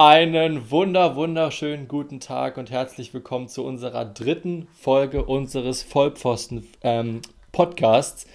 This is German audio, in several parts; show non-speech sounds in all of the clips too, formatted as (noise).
Einen wunder, wunderschönen guten Tag und herzlich willkommen zu unserer dritten Folge unseres Vollpfosten-Podcasts. Ähm,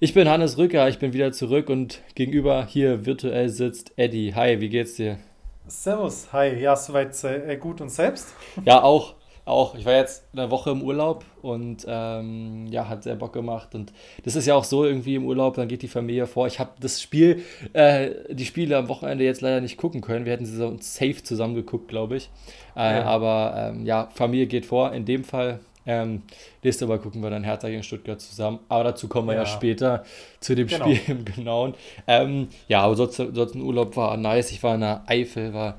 ich bin Hannes Rücker, ich bin wieder zurück und gegenüber hier virtuell sitzt Eddie. Hi, wie geht's dir? Servus, hi, ja, soweit äh, gut und selbst? Ja, auch auch. Ich war jetzt eine Woche im Urlaub und ähm, ja, hat sehr Bock gemacht. Und das ist ja auch so irgendwie im Urlaub, dann geht die Familie vor. Ich habe das Spiel, äh, die Spiele am Wochenende jetzt leider nicht gucken können. Wir hätten sie so safe zusammen geguckt, glaube ich. Äh, ja. Aber ähm, ja, Familie geht vor. In dem Fall. Ähm, nächste Mal gucken wir dann Hertha gegen Stuttgart zusammen. Aber dazu kommen wir ja, ja später zu dem genau. Spiel im Genauen. Ähm, ja, aber sonst, sonst ein Urlaub war nice. Ich war in der Eifel, war,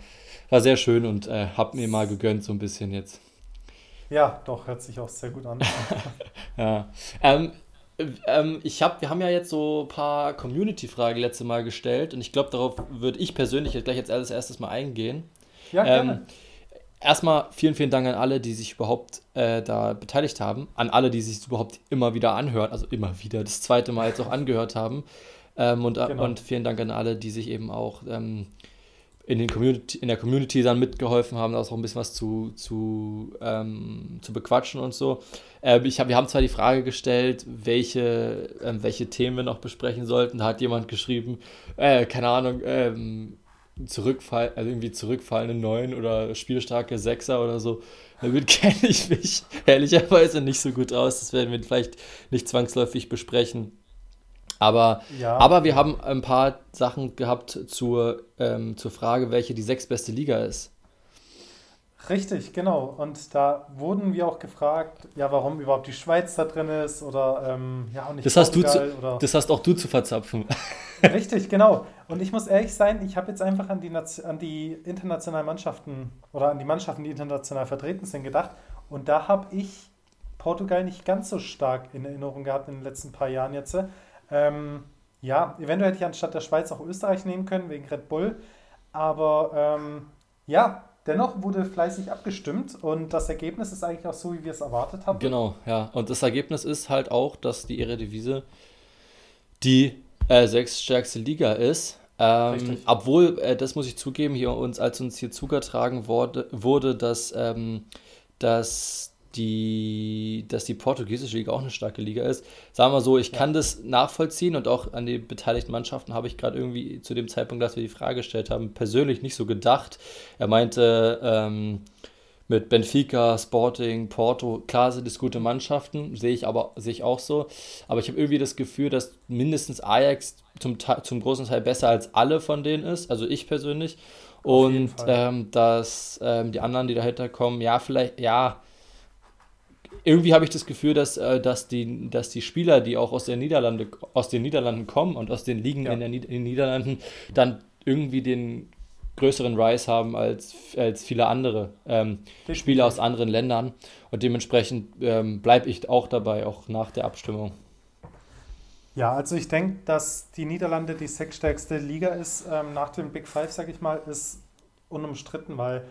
war sehr schön und äh, habe mir mal gegönnt so ein bisschen jetzt. Ja, doch, hört sich auch sehr gut an. (laughs) ja. Ähm, ähm, ich hab, wir haben ja jetzt so ein paar Community-Fragen letzte Mal gestellt und ich glaube, darauf würde ich persönlich jetzt gleich jetzt als erstes mal eingehen. Ja, gerne. Ähm, erstmal vielen, vielen Dank an alle, die sich überhaupt äh, da beteiligt haben, an alle, die sich überhaupt immer wieder anhören, also immer wieder das zweite Mal jetzt auch angehört haben. Ähm, und, genau. und vielen Dank an alle, die sich eben auch ähm, in, den Community, in der Community dann mitgeholfen haben, da auch ein bisschen was zu, zu, ähm, zu bequatschen und so. Äh, ich hab, wir haben zwar die Frage gestellt, welche, äh, welche Themen wir noch besprechen sollten. Da hat jemand geschrieben, äh, keine Ahnung, ähm, Zurückfall, also irgendwie zurückfallende Neun oder spielstarke Sechser oder so. Damit (laughs) kenne ich mich ehrlicherweise nicht so gut aus. Das werden wir vielleicht nicht zwangsläufig besprechen. Aber, ja. aber wir haben ein paar Sachen gehabt zur, ähm, zur Frage, welche die sechstbeste Liga ist. Richtig, genau. Und da wurden wir auch gefragt, ja, warum überhaupt die Schweiz da drin ist oder ähm, ja, und nicht das hast, du zu, oder das hast auch du zu verzapfen. (laughs) Richtig, genau. Und ich muss ehrlich sein, ich habe jetzt einfach an die, an die internationalen Mannschaften oder an die Mannschaften, die international vertreten sind, gedacht. Und da habe ich Portugal nicht ganz so stark in Erinnerung gehabt in den letzten paar Jahren jetzt. Ähm, ja, eventuell hätte ich anstatt der Schweiz auch Österreich nehmen können, wegen Red Bull. Aber ähm, ja, dennoch wurde fleißig abgestimmt und das Ergebnis ist eigentlich auch so, wie wir es erwartet haben. Genau, ja. Und das Ergebnis ist halt auch, dass die Eredivisie die äh, sechststärkste Liga ist. Ähm, obwohl, äh, das muss ich zugeben, hier uns, als uns hier zugetragen wurde, wurde dass, ähm, dass die, dass die portugiesische Liga auch eine starke Liga ist. Sagen wir so, ich kann das nachvollziehen und auch an die beteiligten Mannschaften habe ich gerade irgendwie zu dem Zeitpunkt, als wir die Frage gestellt haben, persönlich nicht so gedacht. Er meinte, ähm, mit Benfica, Sporting, Porto, klar sind es gute Mannschaften, sehe ich aber sehe ich auch so. Aber ich habe irgendwie das Gefühl, dass mindestens Ajax zum, zum großen Teil besser als alle von denen ist, also ich persönlich. Und ähm, dass ähm, die anderen, die dahinter kommen, ja, vielleicht, ja, irgendwie habe ich das Gefühl, dass, äh, dass, die, dass die Spieler, die auch aus, der Niederlande, aus den Niederlanden kommen und aus den Ligen ja. in, der, in den Niederlanden, dann irgendwie den größeren Rise haben als, als viele andere ähm, Spieler aus anderen Ländern. Und dementsprechend ähm, bleibe ich auch dabei, auch nach der Abstimmung. Ja, also ich denke, dass die Niederlande die sechsstärkste Liga ist, ähm, nach dem Big Five, sage ich mal, ist unumstritten, weil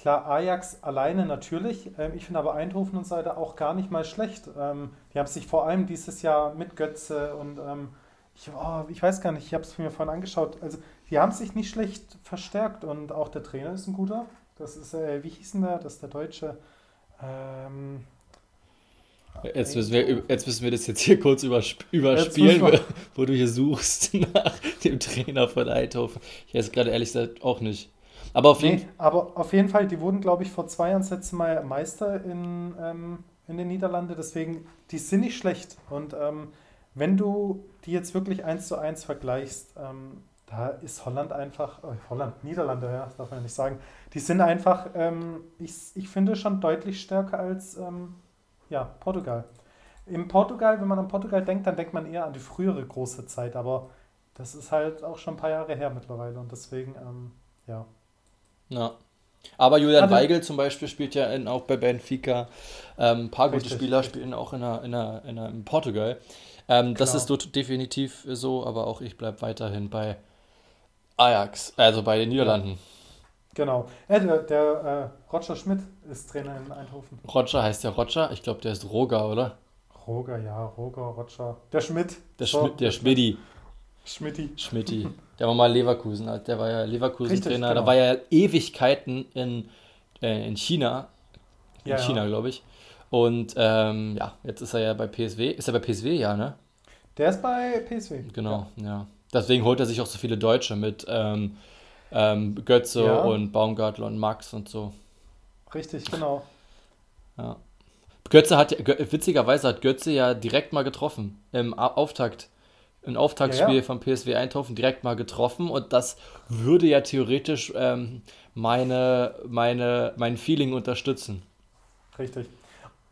Klar, Ajax alleine natürlich. Ähm, ich finde aber Eindhoven und Seite auch gar nicht mal schlecht. Ähm, die haben sich vor allem dieses Jahr mit Götze und ähm, ich, oh, ich weiß gar nicht, ich habe es mir vorhin angeschaut. Also, die haben sich nicht schlecht verstärkt und auch der Trainer ist ein guter. Das ist, äh, wie hieß denn der? Das ist der Deutsche. Ähm, Jetzt müssen, wir, jetzt müssen wir das jetzt hier kurz überspielen, wo, wo du hier suchst (laughs) nach dem Trainer von Eindhoven. Ich weiß gerade ehrlich gesagt auch nicht. Aber auf, nee, jeden aber auf jeden Fall, die wurden, glaube ich, vor zwei Jahren letzte Mal Meister in, ähm, in den Niederlanden. Deswegen, die sind nicht schlecht. Und ähm, wenn du die jetzt wirklich eins zu eins vergleichst, ähm, da ist Holland einfach, äh, Holland, Niederlande, ja, das darf man ja nicht sagen, die sind einfach, ähm, ich, ich finde, schon deutlich stärker als ähm, ja, Portugal. Im Portugal, wenn man an Portugal denkt, dann denkt man eher an die frühere große Zeit, aber das ist halt auch schon ein paar Jahre her mittlerweile und deswegen, ähm, ja. Ja. Aber Julian also, Weigel zum Beispiel spielt ja in, auch bei Benfica. Ähm, ein paar richtig, gute Spieler richtig. spielen auch in, einer, in, einer, in, einer, in Portugal. Ähm, das ist dort definitiv so, aber auch ich bleibe weiterhin bei Ajax, also bei den Niederlanden. Genau. Ja, der, der äh, Roger Schmidt ist Trainer in Eindhoven. Roger heißt der Roger? Ich glaube, der ist Roger, oder? Roger, ja, Roger, Roger. Der Schmidt. Der, so, Schmidt, der Schmidti. Schmidti. Schmidti. Der war mal Leverkusen, der war ja Leverkusen-Trainer. Genau. Da war ja Ewigkeiten in, äh, in China. In ja, China, ja. glaube ich. Und ähm, ja, jetzt ist er ja bei PSW. Ist er bei PSW, ja, ne? Der ist bei PSW. Genau, ja. ja. Deswegen holt er sich auch so viele Deutsche mit ähm, ähm, Götze ja. und Baumgartler und Max und so. Richtig, genau. Ja. Götze hat, witzigerweise hat Götze ja direkt mal getroffen im Auftakt. Ein Auftaktspiel ja, ja. von PSW Eindhoven direkt mal getroffen und das würde ja theoretisch ähm, meine, meine, mein Feeling unterstützen. Richtig.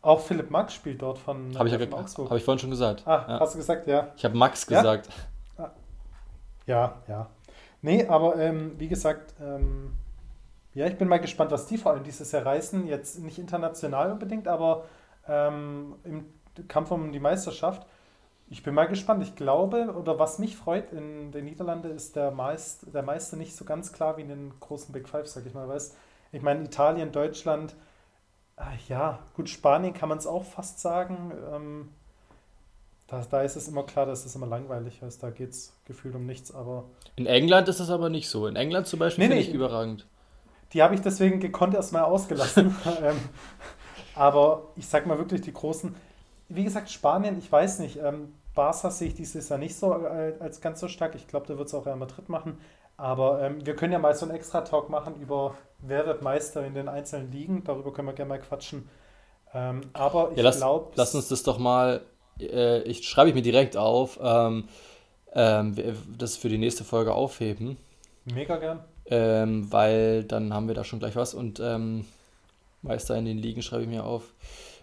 Auch Philipp Max spielt dort von, hab ich ja. Habe ich vorhin schon gesagt. Ah, ja. hast du gesagt, ja. Ich habe Max gesagt. Ah. Ja, ja. Nee, aber ähm, wie gesagt, ähm, ja, ich bin mal gespannt, was die vor allem dieses Jahr reißen. Jetzt nicht international unbedingt, aber ähm, im Kampf um die Meisterschaft. Ich bin mal gespannt. Ich glaube, oder was mich freut in den Niederlanden, ist der, Meist, der Meister nicht so ganz klar wie in den großen Big Five, sag ich mal. Weiß. Ich meine, Italien, Deutschland, ach, ja, gut, Spanien kann man es auch fast sagen. Ähm, da, da ist es immer klar, dass es immer langweilig ist. Da geht es gefühlt um nichts, aber. In England ist es aber nicht so. In England zum Beispiel nee, finde nee, ich überragend. Die habe ich deswegen gekonnt erstmal ausgelassen. (laughs) (laughs) ähm, aber ich sag mal wirklich, die großen, wie gesagt, Spanien, ich weiß nicht, ähm, Barca sehe ich dieses Jahr nicht so äh, als ganz so stark. Ich glaube, da wird es auch Real Madrid machen. Aber ähm, wir können ja mal so einen Extra-Talk machen über wer wird Meister in den einzelnen Ligen. Darüber können wir gerne mal quatschen. Ähm, aber ich ja, glaube. Lass uns das doch mal äh, ich schreibe ich mir direkt auf, ähm, ähm, das für die nächste Folge aufheben. Mega gern. Ähm, weil dann haben wir da schon gleich was und ähm, Meister in den Ligen schreibe ich mir auf.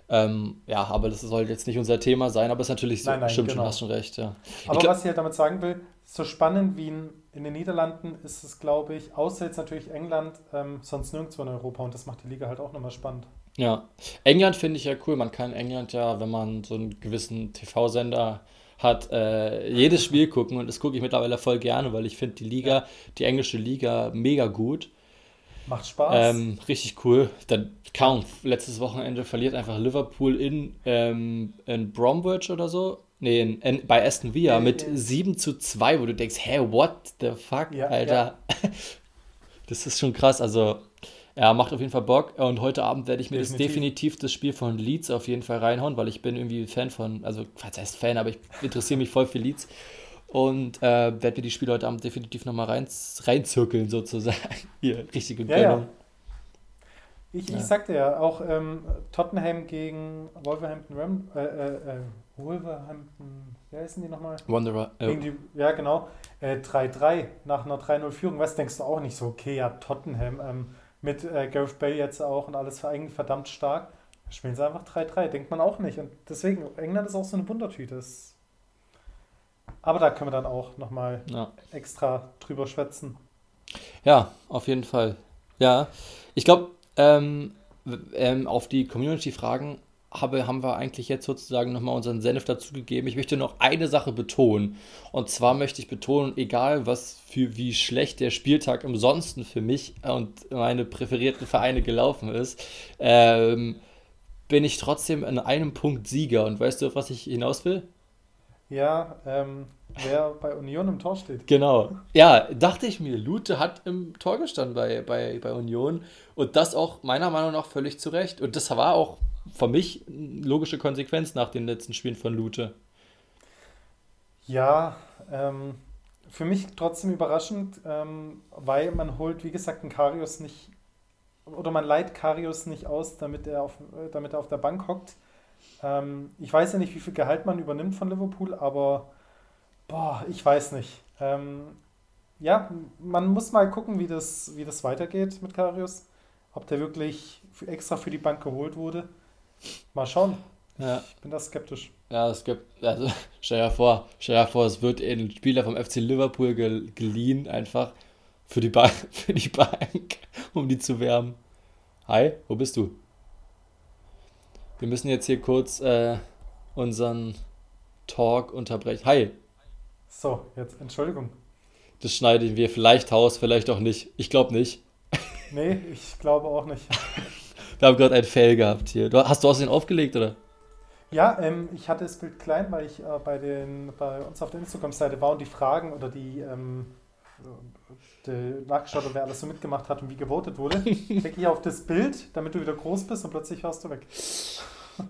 Ähm, ja, aber das soll jetzt nicht unser Thema sein, aber es ist natürlich so, nein, nein, stimmt genau. schon, hast schon recht, ja. Aber was ich halt damit sagen will, so spannend wie in, in den Niederlanden ist es, glaube ich, außer jetzt natürlich England, ähm, sonst nirgendwo in Europa und das macht die Liga halt auch nochmal spannend. Ja, England finde ich ja cool. Man kann England ja, wenn man so einen gewissen TV-Sender hat, äh, jedes Spiel gucken und das gucke ich mittlerweile voll gerne, weil ich finde die Liga, die englische Liga, mega gut. Macht Spaß. Ähm, richtig cool. Dann kaum. Letztes Wochenende verliert einfach Liverpool in, ähm, in Bromwich oder so. Nee, in, in, bei Aston Villa ja, mit ja. 7 zu 2, wo du denkst, hä, what the fuck, ja, Alter. (laughs) das ist schon krass. Also, ja, macht auf jeden Fall Bock. Und heute Abend werde ich mir definitiv. das definitiv das Spiel von Leeds auf jeden Fall reinhauen, weil ich bin irgendwie Fan von, also, was heißt Fan, aber ich interessiere mich voll für Leeds. Und äh, werde mir die Spiele heute Abend definitiv nochmal rein, reinzirkeln, sozusagen. (laughs) Hier, richtige. Ja, ja. Ich, ja. ich sagte ja, auch ähm, Tottenham gegen Wolverhampton Ram, äh, äh, äh Wolverhampton, wer denn die nochmal? Wanderer. Gegen die, ja, genau. 3-3 äh, nach einer 3-0-Führung. Was denkst du auch nicht so, okay, ja, Tottenham. Ähm, mit Gareth Bale jetzt auch und alles eigentlich verdammt stark. Spielen sie einfach 3-3, denkt man auch nicht. Und deswegen, England ist auch so eine Wundertüte. Das aber da können wir dann auch nochmal ja. extra drüber schwätzen. Ja, auf jeden Fall. Ja, ich glaube, ähm, ähm, auf die Community-Fragen habe, haben wir eigentlich jetzt sozusagen nochmal unseren Senf dazugegeben. Ich möchte noch eine Sache betonen. Und zwar möchte ich betonen, egal was für wie schlecht der Spieltag ansonsten für mich und meine präferierten Vereine gelaufen ist, ähm, bin ich trotzdem in einem Punkt Sieger. Und weißt du, auf was ich hinaus will? Ja, ähm, wer bei Union im Tor steht. Genau. Ja, dachte ich mir. Lute hat im Tor gestanden bei, bei, bei Union. Und das auch meiner Meinung nach völlig zu Recht. Und das war auch für mich logische Konsequenz nach den letzten Spielen von Lute. Ja, ähm, für mich trotzdem überraschend, ähm, weil man holt, wie gesagt, einen Karius nicht, oder man leiht Karius nicht aus, damit er auf, damit er auf der Bank hockt. Ähm, ich weiß ja nicht, wie viel Gehalt man übernimmt von Liverpool, aber boah, ich weiß nicht. Ähm, ja, man muss mal gucken, wie das, wie das weitergeht mit Karius. Ob der wirklich extra für die Bank geholt wurde. Mal schauen. Ja. Ich bin da skeptisch. Ja, es gibt, also (laughs) stell dir vor, stell dir vor, es wird ein Spieler vom FC Liverpool geliehen, einfach für die, ba (laughs) für die Bank, um die zu wärmen. Hi, wo bist du? Wir müssen jetzt hier kurz äh, unseren Talk unterbrechen. Hi. So, jetzt Entschuldigung. Das schneiden wir vielleicht raus, vielleicht auch nicht. Ich glaube nicht. (laughs) Nee, ich glaube auch nicht. Wir haben gerade ein Fail gehabt hier. Du, hast du außerdem aufgelegt, oder? Ja, ähm, ich hatte das Bild klein, weil ich äh, bei, den, bei uns auf der Instagram-Seite war und die Fragen oder die, ähm, nachgeschaut habe, wer alles so mitgemacht hat und wie gewotet wurde. (laughs) Klicke ich auf das Bild, damit du wieder groß bist und plötzlich warst du weg.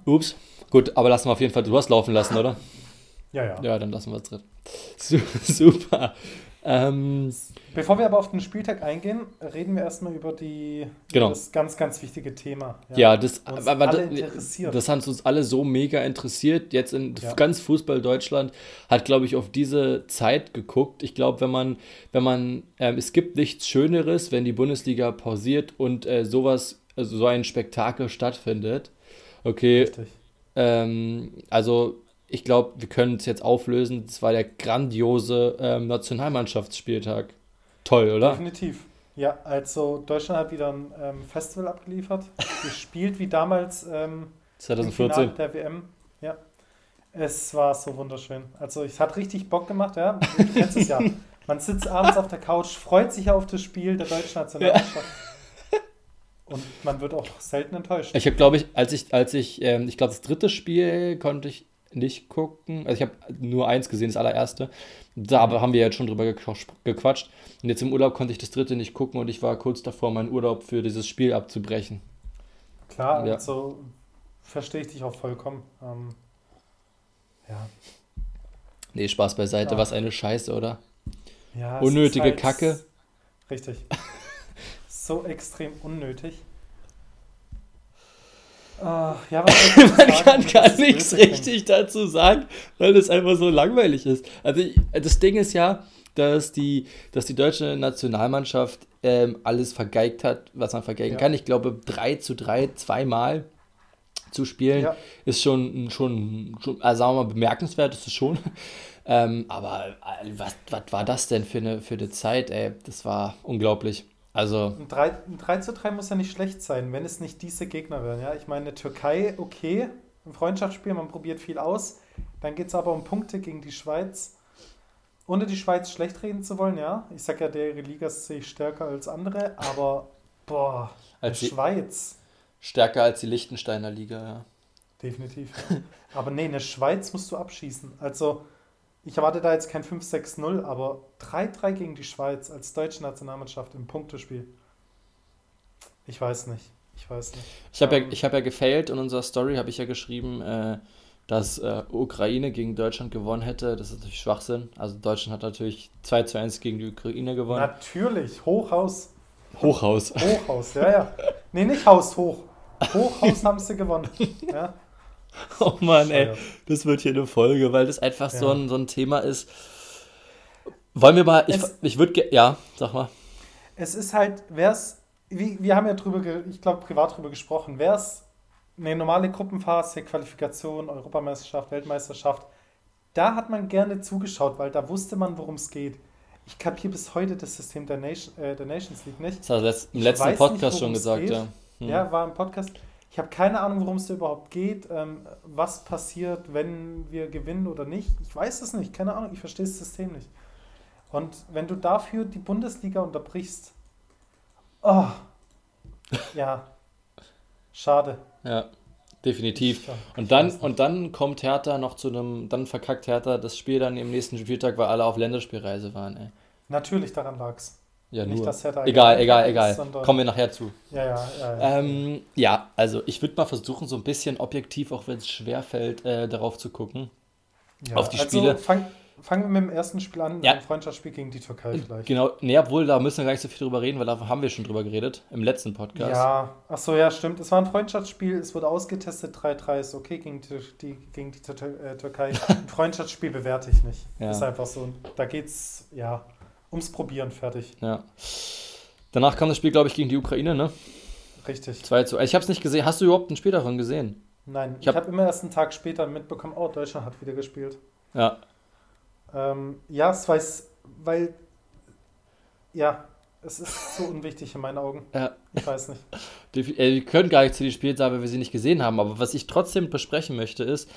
Ups. Gut, aber lassen wir auf jeden Fall. Du hast laufen lassen, oder? Ja, ja. Ja, dann lassen wir es drin. (laughs) Super. Ähm, Bevor wir aber auf den Spieltag eingehen, reden wir erstmal über die genau. das ganz, ganz wichtige Thema. Ja, ja das, aber, das, das hat uns alle so mega interessiert. Jetzt in ja. ganz Fußball Deutschland hat, glaube ich, auf diese Zeit geguckt. Ich glaube, wenn man, wenn man, ähm, es gibt nichts Schöneres, wenn die Bundesliga pausiert und äh, sowas, also so ein Spektakel stattfindet. Okay. Richtig. Ähm, also ich glaube, wir können es jetzt auflösen. Es war der grandiose ähm, Nationalmannschaftsspieltag. Toll, oder? Definitiv. Ja, also Deutschland hat wieder ein ähm, Festival abgeliefert. Gespielt wie damals ähm, 2014 der WM. Ja. Es war so wunderschön. Also es hat richtig Bock gemacht, ja. Du kennst es ja. Man sitzt abends auf der Couch, freut sich auf das Spiel der deutschen Nationalmannschaft. Ja. Und man wird auch selten enttäuscht. Ich habe, glaube ich, als ich, als ich, ähm, ich glaube, das dritte Spiel konnte ich nicht gucken. Also ich habe nur eins gesehen, das allererste. Da haben wir jetzt schon drüber gequatscht. Und jetzt im Urlaub konnte ich das dritte nicht gucken und ich war kurz davor, meinen Urlaub für dieses Spiel abzubrechen. Klar, ja. also verstehe ich dich auch vollkommen. Ähm, ja. Nee, Spaß beiseite, ja. was eine Scheiße, oder? Ja, Unnötige halt Kacke. Richtig. (laughs) so extrem unnötig. Uh, ja, (laughs) Man kann gar nichts richtig dazu sagen, weil das einfach so langweilig ist. Also ich, das Ding ist ja, dass die, dass die deutsche Nationalmannschaft ähm, alles vergeigt hat, was man vergeigen ja. kann. Ich glaube, 3 zu 3 zweimal zu spielen ja. ist schon, schon, schon also sagen wir mal, bemerkenswert, ist es schon. Ähm, aber äh, was, was war das denn für eine, für eine Zeit, ey? Das war unglaublich. Also. Ein 3, ein 3 zu 3 muss ja nicht schlecht sein, wenn es nicht diese Gegner wären. Ja? Ich meine, Türkei, okay, ein Freundschaftsspiel, man probiert viel aus. Dann geht es aber um Punkte gegen die Schweiz. Ohne die Schweiz schlecht reden zu wollen, ja. Ich sag ja, deren Liga sehe ich stärker als andere, aber boah, als die Schweiz. Stärker als die Liechtensteiner Liga, ja. Definitiv. Ja. aber nee, eine Schweiz musst du abschießen. Also ich erwarte da jetzt kein 5-6-0, aber 3-3 gegen die Schweiz als deutsche Nationalmannschaft im Punktespiel. Ich weiß nicht. Ich weiß nicht. Ich habe ja, hab ja gefailt in unserer Story, habe ich ja geschrieben, äh, dass äh, Ukraine gegen Deutschland gewonnen hätte. Das ist natürlich Schwachsinn. Also Deutschland hat natürlich 2 zu 1 gegen die Ukraine gewonnen. Natürlich, Hochhaus. Hochhaus. Hochhaus, ja, ja. Nee, nicht Haus hoch. Hochhaus haben sie gewonnen. (laughs) Ja. (laughs) Oh Mann, ey, das wird hier eine Folge, weil das einfach ja. so, ein, so ein Thema ist. Wollen wir mal, ich, ich würde, ja, sag mal. Es ist halt, wäre es, wir haben ja drüber, ich glaube, privat drüber gesprochen, wäre es eine normale Gruppenphase, Qualifikation, Europameisterschaft, Weltmeisterschaft, da hat man gerne zugeschaut, weil da wusste man, worum es geht. Ich kapiere bis heute das System der, Nation, äh, der Nations League nicht. Das hast du im letzten Podcast nicht, schon gesagt, ja. Hm. Ja, war im Podcast. Ich habe keine Ahnung, worum es da überhaupt geht, ähm, was passiert, wenn wir gewinnen oder nicht. Ich weiß es nicht, keine Ahnung, ich verstehe das System nicht. Und wenn du dafür die Bundesliga unterbrichst, oh, (laughs) ja, schade. Ja, definitiv. Und dann, und dann kommt Hertha noch zu einem, dann verkackt Hertha das Spiel dann im nächsten Spieltag, weil alle auf Länderspielreise waren. Ey. Natürlich, daran lag es. Ja, Nicht, nur. egal, egal, egal. Ist, Kommen wir nachher zu. Ja, ja, ja. Ja, ähm, ja also ich würde mal versuchen, so ein bisschen objektiv, auch wenn es schwer fällt, äh, darauf zu gucken. Ja, auf die also Spiele. Fang, fangen wir mit dem ersten Spiel an, ja. dem Freundschaftsspiel gegen die Türkei vielleicht. Genau, nee, obwohl, da müssen wir gar nicht so viel drüber reden, weil da haben wir schon drüber geredet, im letzten Podcast. Ja, ach so, ja, stimmt. Es war ein Freundschaftsspiel, es wurde ausgetestet, 3-3 ist okay gegen die, die gegen die äh, Türkei. (laughs) ein Freundschaftsspiel bewerte ich nicht. Ja. Ist einfach so. Da geht's, ja ums Probieren fertig. Ja. Danach kam das Spiel, glaube ich, gegen die Ukraine, ne? Richtig. 2 zu. Ich habe es nicht gesehen. Hast du überhaupt ein Spiel davon gesehen? Nein, ich habe hab immer erst einen Tag später mitbekommen, oh, Deutschland hat wieder gespielt. Ja. Ähm, ja, es weiß, weil, ja, es ist so unwichtig in meinen Augen. Ja. Ich weiß nicht. Äh, wir können gar nicht zu den Spielen sagen, weil wir sie nicht gesehen haben. Aber was ich trotzdem besprechen möchte, ist,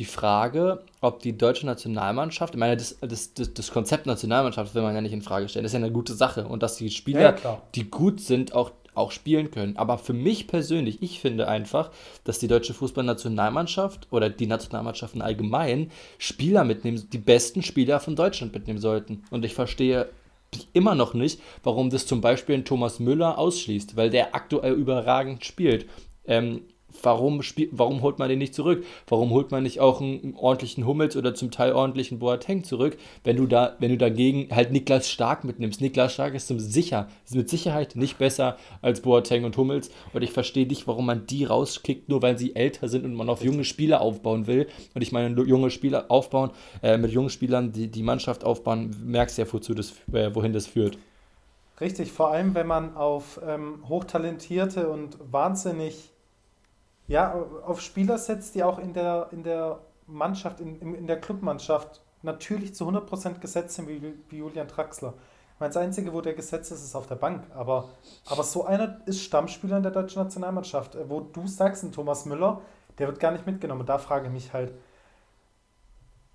die Frage, ob die deutsche Nationalmannschaft, ich meine, das, das, das, das, Konzept Nationalmannschaft will man ja nicht in Frage stellen, das ist ja eine gute Sache und dass die Spieler, ja, die gut sind, auch, auch spielen können. Aber für mich persönlich, ich finde einfach, dass die deutsche Fußballnationalmannschaft oder die Nationalmannschaften allgemein Spieler mitnehmen, die besten Spieler von Deutschland mitnehmen sollten. Und ich verstehe immer noch nicht, warum das zum Beispiel ein Thomas Müller ausschließt, weil der aktuell überragend spielt. Ähm, warum, warum holt man den nicht zurück? Warum holt man nicht auch einen, ordentlichen Hummels oder zum Teil ordentlichen Boateng zurück, wenn du da, wenn du dagegen halt Niklas Stark mitnimmst? Niklas Stark ist zum sicher, ist mit Sicherheit nicht besser als Boateng und Hummels und ich verstehe nicht, warum man die rauskickt, nur weil sie älter sind und man auf junge Spieler aufbauen will. Und ich meine, junge Spieler aufbauen, äh, mit jungen Spielern die, die Mannschaft aufbauen, merkst ja, wozu das, äh, wohin das führt. Richtig, vor allem wenn man auf ähm, hochtalentierte und wahnsinnig ja, auf Spieler setzt, die auch in der, in der Mannschaft, in, in der Clubmannschaft natürlich zu 100% gesetzt sind, wie, wie Julian Traxler. Ich meine, das Einzige, wo der gesetzt ist, ist auf der Bank. Aber, aber so einer ist Stammspieler in der deutschen Nationalmannschaft. Wo du sagst, ein Thomas Müller, der wird gar nicht mitgenommen. Da frage ich mich halt,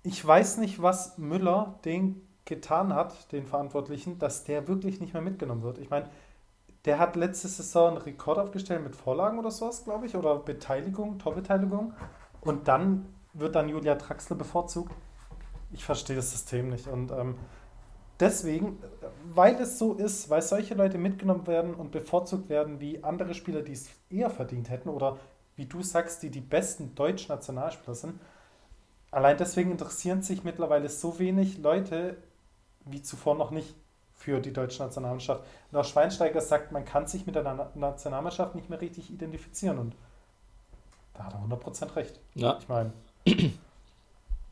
ich weiß nicht, was Müller den getan hat, den Verantwortlichen, dass der wirklich nicht mehr mitgenommen wird. Ich meine, der hat letzte Saison einen Rekord aufgestellt mit Vorlagen oder sowas, glaube ich, oder Beteiligung, Torbeteiligung. Und dann wird dann Julia Traxler bevorzugt. Ich verstehe das System nicht. Und ähm, deswegen, weil es so ist, weil solche Leute mitgenommen werden und bevorzugt werden wie andere Spieler, die es eher verdient hätten, oder wie du sagst, die die besten deutschen Nationalspieler sind, allein deswegen interessieren sich mittlerweile so wenig Leute wie zuvor noch nicht für die deutsche Nationalmannschaft. Und auch Schweinsteiger sagt, man kann sich mit der Nationalmannschaft nicht mehr richtig identifizieren und da hat er 100% recht. Ja. Ich meine.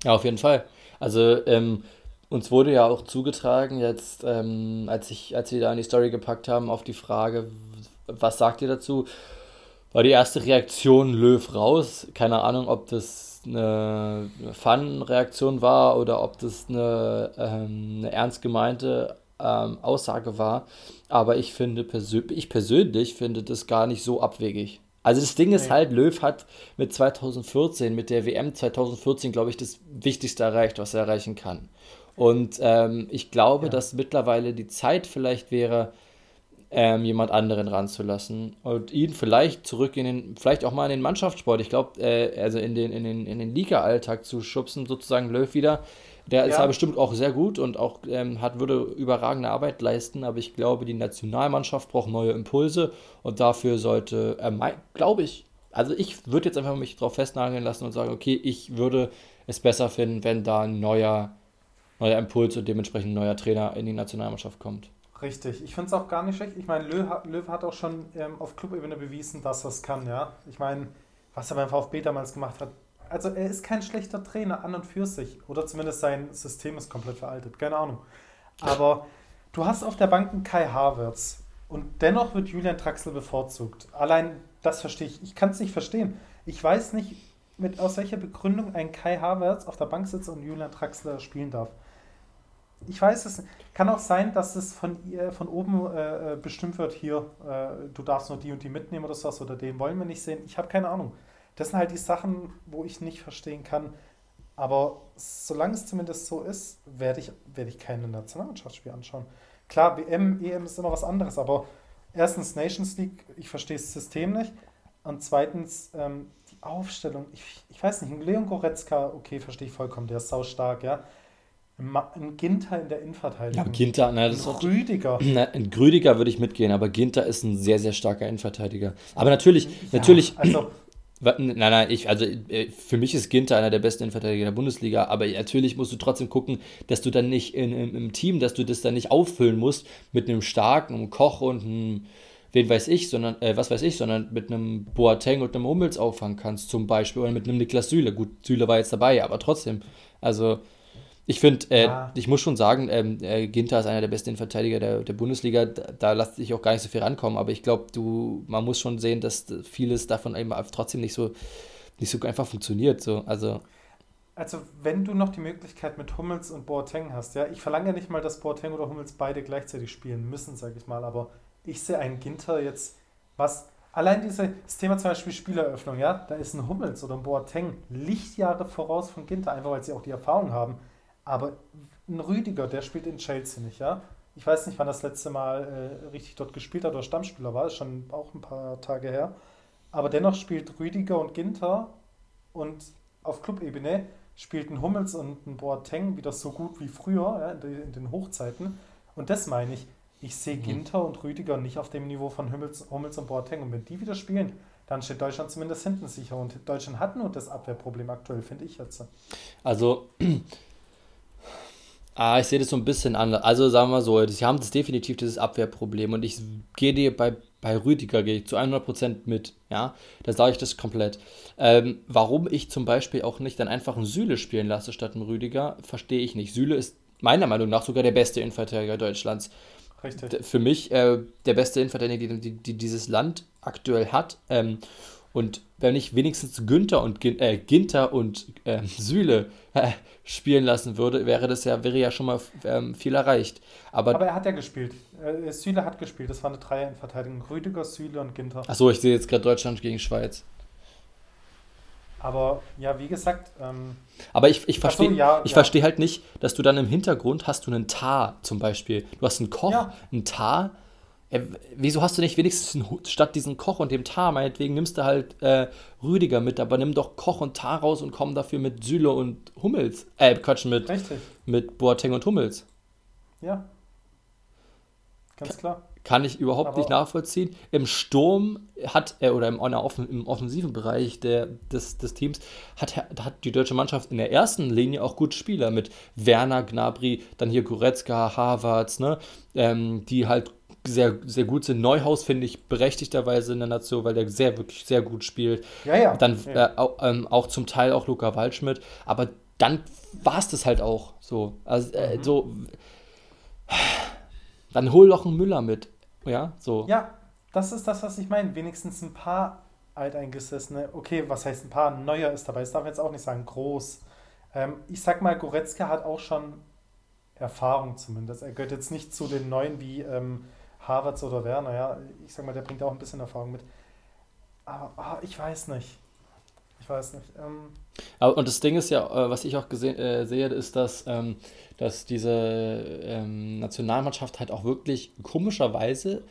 Ja, auf jeden Fall. Also, ähm, uns wurde ja auch zugetragen, jetzt, ähm, als, ich, als wir da in die Story gepackt haben, auf die Frage, was sagt ihr dazu? War die erste Reaktion Löw raus. Keine Ahnung, ob das eine Fun-Reaktion war oder ob das eine, ähm, eine ernst gemeinte ähm, Aussage war. Aber ich finde, persö ich persönlich finde das gar nicht so abwegig. Also das Ding ist halt, Löw hat mit 2014, mit der WM 2014, glaube ich, das Wichtigste erreicht, was er erreichen kann. Und ähm, ich glaube, ja. dass mittlerweile die Zeit vielleicht wäre, ähm, jemand anderen ranzulassen und ihn vielleicht zurück in den, vielleicht auch mal in den Mannschaftssport, ich glaube, äh, also in den, in den, in den Liga-Alltag zu schubsen, sozusagen Löw wieder, der ist ja bestimmt auch sehr gut und auch ähm, hat, würde überragende Arbeit leisten, aber ich glaube, die Nationalmannschaft braucht neue Impulse und dafür sollte, äh, glaube ich, also ich würde jetzt einfach mich darauf festnageln lassen und sagen, okay, ich würde es besser finden, wenn da ein neuer, neuer Impuls und dementsprechend ein neuer Trainer in die Nationalmannschaft kommt. Richtig, ich finde es auch gar nicht schlecht. Ich meine, Löw, Löw hat auch schon ähm, auf Clubebene bewiesen, dass es kann, ja. Ich meine, was er beim VfB damals gemacht hat, also er ist kein schlechter Trainer an und für sich. Oder zumindest sein System ist komplett veraltet. Keine Ahnung. Aber du hast auf der Bank einen Kai Havertz und dennoch wird Julian Traxler bevorzugt. Allein das verstehe ich. Ich kann es nicht verstehen. Ich weiß nicht, mit aus welcher Begründung ein Kai Havertz auf der Bank sitzt und Julian Traxler spielen darf. Ich weiß es. Kann auch sein, dass es von, von oben äh, äh, bestimmt wird, hier, äh, du darfst nur die und die mitnehmen oder sowas oder den wollen wir nicht sehen. Ich habe keine Ahnung. Das sind halt die Sachen, wo ich nicht verstehen kann. Aber solange es zumindest so ist, werde ich, werde ich keine Nationalmannschaftsspiel anschauen. Klar, WM, EM ist immer was anderes, aber erstens Nations League, ich verstehe das System nicht. Und zweitens ähm, die Aufstellung, ich, ich weiß nicht, Leon Goretzka, okay, verstehe ich vollkommen, der ist sau stark, ja. Ein Ginter in der Innenverteidigung. Ja, Ginter, na, das ein Rüdiger. (clears throat) Na, ein Rüdiger würde ich mitgehen, aber Ginter ist ein sehr, sehr starker Innenverteidiger. Aber natürlich, ja, natürlich, also, Nein, nein, ich, also äh, für mich ist Ginter einer der besten Innenverteidiger der Bundesliga, aber natürlich musst du trotzdem gucken, dass du dann nicht in, im, im, Team, dass du das dann nicht auffüllen musst mit einem starken, einem Koch und einem, wen weiß ich, sondern, äh, was weiß ich, sondern mit einem Boateng und einem Hummels auffangen kannst, zum Beispiel, oder mit einem Niklas Süle. Gut, Süle war jetzt dabei, aber trotzdem, also ich finde, äh, ja. ich muss schon sagen, ähm, äh, Ginter ist einer der besten Verteidiger der, der Bundesliga. Da, da lässt sich auch gar nicht so viel rankommen. Aber ich glaube, du, man muss schon sehen, dass vieles davon eben trotzdem nicht so, nicht so einfach funktioniert. So. Also, also, wenn du noch die Möglichkeit mit Hummels und Boateng hast, ja, ich verlange ja nicht mal, dass Boateng oder Hummels beide gleichzeitig spielen müssen, sage ich mal. Aber ich sehe einen Ginter jetzt, was allein dieses Thema zum Beispiel Spieleröffnung, ja, da ist ein Hummels oder ein Boateng Lichtjahre voraus von Ginter, einfach weil sie auch die Erfahrung haben. Aber ein Rüdiger, der spielt in Chelsea nicht, ja? Ich weiß nicht, wann das letzte Mal äh, richtig dort gespielt hat oder Stammspieler war, ist schon auch ein paar Tage her. Aber dennoch spielt Rüdiger und Ginter und auf Clubebene spielten Hummels und ein Boateng wieder so gut wie früher, ja, in, in, den Hochzeiten. Und das meine ich. Ich sehe mhm. Ginter und Rüdiger nicht auf dem Niveau von Hummels, Hummels und Boateng. Und wenn die wieder spielen, dann steht Deutschland zumindest hinten sicher. Und Deutschland hat nur das Abwehrproblem aktuell, finde ich jetzt. (clears throat) (clears throat) (clears throat) Also, ah, ich sehe das so ein bisschen anders. Also sagen wir so, sie haben das definitiv dieses Abwehrproblem. Und ich gehe dir bei, bei Rüdiger gehe ich zu 100% mit. Ja, da sage ich das komplett. Ähm, warum ich zum Beispiel auch nicht dann einfach einen Süle spielen lasse statt einen Rüdiger, verstehe ich nicht. Süle ist meiner Meinung nach sogar der beste Innenverteidiger Deutschlands. Richtig. Für mich äh, der beste Innenverteidiger, die, die, dieses Land aktuell hat. Ähm, und wenn ich wenigstens Günther und äh, Ginter und äh, Süle äh, spielen lassen würde, wäre das ja, wäre ja schon mal ähm, viel erreicht. Aber, Aber er hat ja gespielt. Äh, Süle hat gespielt. Das war eine Dreier-Innenverteidigung. Rüdiger, Süle und Ginter. Achso, ich sehe jetzt gerade Deutschland gegen Schweiz. Aber ja, wie gesagt. Ähm, aber ich, ich verstehe so, ja, ich ja. versteh halt nicht, dass du dann im Hintergrund hast du einen Tar zum Beispiel. Du hast einen Koch, ja. einen Tar. Äh, wieso hast du nicht wenigstens einen, statt diesen Koch und dem Tar, meinetwegen nimmst du halt äh, Rüdiger mit, aber nimm doch Koch und Tar raus und komm dafür mit Süle und Hummels. Äh, Quatsch, mit, mit Boateng und Hummels. Ja. Ganz klar. Kann ich überhaupt Aber nicht nachvollziehen. Im Sturm hat er, oder im, im offensiven Bereich der, des, des Teams, hat, hat die deutsche Mannschaft in der ersten Linie auch gute Spieler mit Werner, Gnabry, dann hier Goretzka, Havertz, ne, ähm, die halt sehr, sehr gut sind. Neuhaus finde ich berechtigterweise in der Nation, weil der sehr, wirklich sehr gut spielt. Ja, ja. Dann ja. Äh, auch, ähm, auch zum Teil auch Luca Waldschmidt. Aber dann war es das halt auch so. Also, äh, mhm. so. Dann hol doch einen Müller mit. Ja, so. Ja, das ist das, was ich meine. Wenigstens ein paar Alteingesessene. Okay, was heißt ein paar? Neuer ist dabei. Das darf ich jetzt auch nicht sagen. Groß. Ähm, ich sag mal, Goretzka hat auch schon Erfahrung zumindest. Er gehört jetzt nicht zu den Neuen wie ähm, Havertz oder Werner. Ja, ich sag mal, der bringt auch ein bisschen Erfahrung mit. Aber ah, ich weiß nicht. Ich weiß nicht. Ähm, Aber, und das Ding ist ja, äh, was ich auch gesehen, äh, sehe, ist, dass, ähm, dass diese ähm, Nationalmannschaft halt auch wirklich komischerweise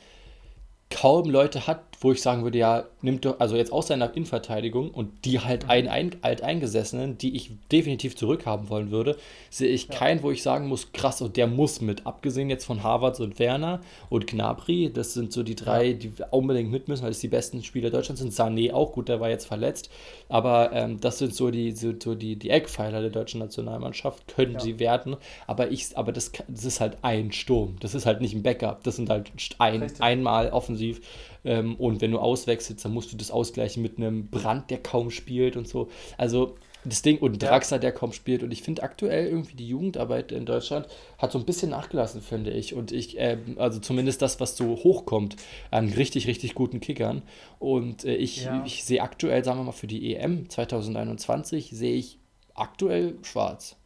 kaum Leute hat, wo ich sagen würde, ja, nimmt doch, also jetzt aus seiner Innenverteidigung und die halt mhm. ein, ein Alteingesessenen, die ich definitiv zurückhaben wollen würde, sehe ich ja. keinen, wo ich sagen muss, krass, und der muss mit. Abgesehen jetzt von Harvards und Werner und Gnabry, das sind so die drei, ja. die unbedingt mit müssen, weil es die besten Spieler Deutschlands sind. Sané auch, gut, der war jetzt verletzt, aber ähm, das sind so die, so, so, die, die Eckpfeiler der deutschen Nationalmannschaft, können ja. sie werden, aber ich, aber das, das ist halt ein Sturm, das ist halt nicht ein Backup, das sind halt ein, einmal offensiv ähm, und wenn du auswechselst, dann musst du das ausgleichen mit einem Brand, der kaum spielt und so. Also das Ding und Draxler, der kaum spielt. Und ich finde aktuell irgendwie die Jugendarbeit in Deutschland hat so ein bisschen nachgelassen, finde ich. Und ich, äh, also zumindest das, was so hochkommt an richtig, richtig guten Kickern. Und äh, ich, ja. ich sehe aktuell, sagen wir mal, für die EM 2021 sehe ich aktuell schwarz.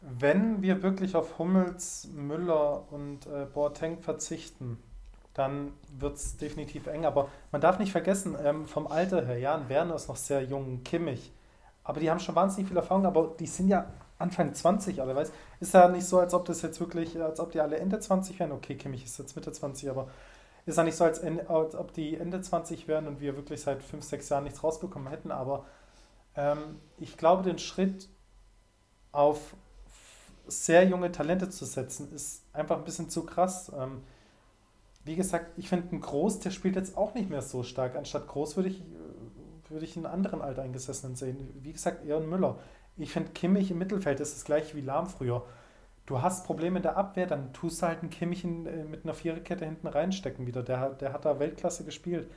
Wenn wir wirklich auf Hummels, Müller und äh, Boateng verzichten, dann wird es definitiv eng. Aber man darf nicht vergessen, ähm, vom Alter her, ja, ein Werner ist noch sehr jung, Kimmich. Aber die haben schon wahnsinnig viel Erfahrung, aber die sind ja Anfang 20 alle, weißt Ist ja nicht so, als ob das jetzt wirklich, als ob die alle Ende 20 wären. Okay, Kimmich ist jetzt Mitte 20, aber ist ja nicht so, als, als ob die Ende 20 wären und wir wirklich seit 5, 6 Jahren nichts rausbekommen hätten. Aber ähm, ich glaube, den Schritt auf sehr junge Talente zu setzen, ist einfach ein bisschen zu krass. Ähm, wie gesagt, ich finde, ein Groß, der spielt jetzt auch nicht mehr so stark. Anstatt Groß würde ich, würde ich einen anderen Alteingesessenen sehen. Wie gesagt, eher einen Müller. Ich finde, Kimmich im Mittelfeld ist das gleiche wie Lahm früher. Du hast Probleme in der Abwehr, dann tust du halt einen Kimmich in, äh, mit einer Viererkette hinten reinstecken wieder. Der, der hat da Weltklasse gespielt.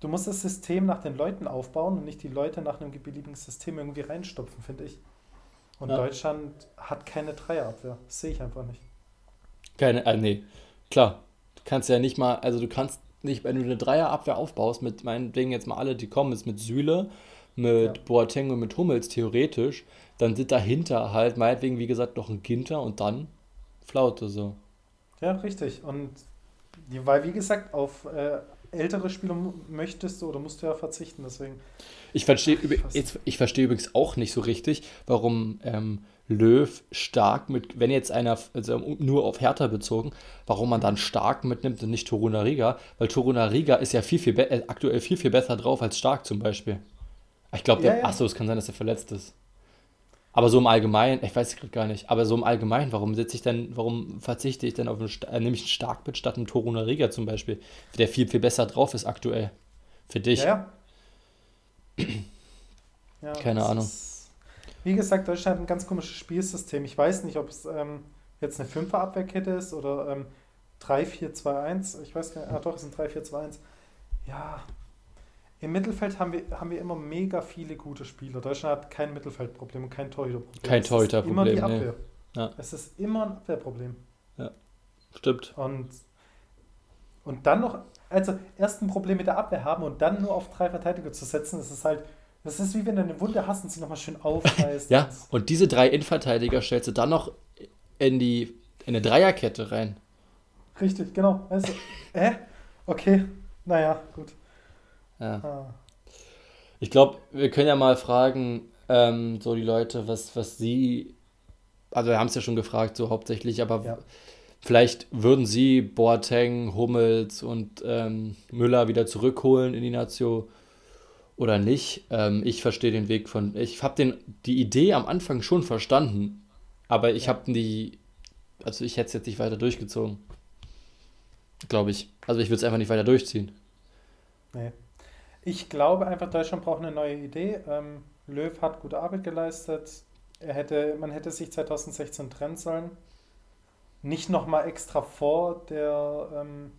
Du musst das System nach den Leuten aufbauen und nicht die Leute nach einem beliebigen System irgendwie reinstopfen, finde ich. Und ja. Deutschland hat keine Dreierabwehr. Sehe ich einfach nicht. Keine, äh, nee, klar kannst ja nicht mal, also du kannst nicht, wenn du eine Dreierabwehr aufbaust, mit meinetwegen jetzt mal alle, die kommen, ist mit Süle, mit ja. Boateng und mit Hummels theoretisch, dann sind dahinter halt meinetwegen, wie gesagt, noch ein Ginter und dann Flaute so. Ja, richtig. Und weil, wie gesagt, auf äh, ältere Spieler möchtest du oder musst du ja verzichten, deswegen. Ich verstehe ich verstehe übrigens auch nicht so richtig, warum ähm, Löw stark mit, wenn jetzt einer, also nur auf Hertha bezogen, warum man dann stark mitnimmt und nicht Toruna Riga, weil Toruna Riga ist ja viel, viel äh, aktuell viel, viel besser drauf als stark zum Beispiel. Ich glaube, ja, ja. achso, es kann sein, dass er verletzt ist. Aber so im Allgemeinen, ich weiß es gerade gar nicht, aber so im Allgemeinen, warum setze ich denn, warum verzichte ich denn auf einen, äh, nämlich einen Starkbit statt einen Toruna Riga zum Beispiel, der viel, viel besser drauf ist aktuell. Für dich. Ja, ja. ja Keine Ahnung. Ist, wie gesagt, Deutschland hat ein ganz komisches Spielsystem. Ich weiß nicht, ob es ähm, jetzt eine 5er Abwehrkette ist oder ähm, 3-4-2-1. Ich weiß gar nicht, ah doch, es sind 3-4-2-1. Ja, im Mittelfeld haben wir, haben wir immer mega viele gute Spieler. Deutschland hat kein Mittelfeldproblem und kein Torhüterproblem. Kein Torhüterproblem. Immer die Abwehr. Nee. Ja. Es ist immer ein Abwehrproblem. Ja, stimmt. Und, und dann noch, also erst ein Problem mit der Abwehr haben und dann nur auf drei Verteidiger zu setzen, das ist halt, das ist wie wenn du eine Wunde hast und sie nochmal schön (laughs) aufreißt. ja, und diese drei Innenverteidiger stellst du dann noch in die in eine Dreierkette rein. Richtig, genau. Also, (laughs) äh, okay, naja, gut. Ja. Ah. Ich glaube, wir können ja mal fragen, ähm, so die Leute, was, was sie, also wir haben es ja schon gefragt, so hauptsächlich, aber ja. vielleicht würden sie Boateng, Hummels und ähm, Müller wieder zurückholen in die Nazio oder nicht. Ähm, ich verstehe den Weg von, ich habe die Idee am Anfang schon verstanden, aber ich ja. habe die, also ich hätte es jetzt nicht weiter durchgezogen. Glaube ich. Also ich würde es einfach nicht weiter durchziehen. Nee. Ich glaube einfach, Deutschland braucht eine neue Idee. Ähm, Löw hat gute Arbeit geleistet. Er hätte, man hätte sich 2016 trennen sollen. Nicht nochmal extra vor der ähm,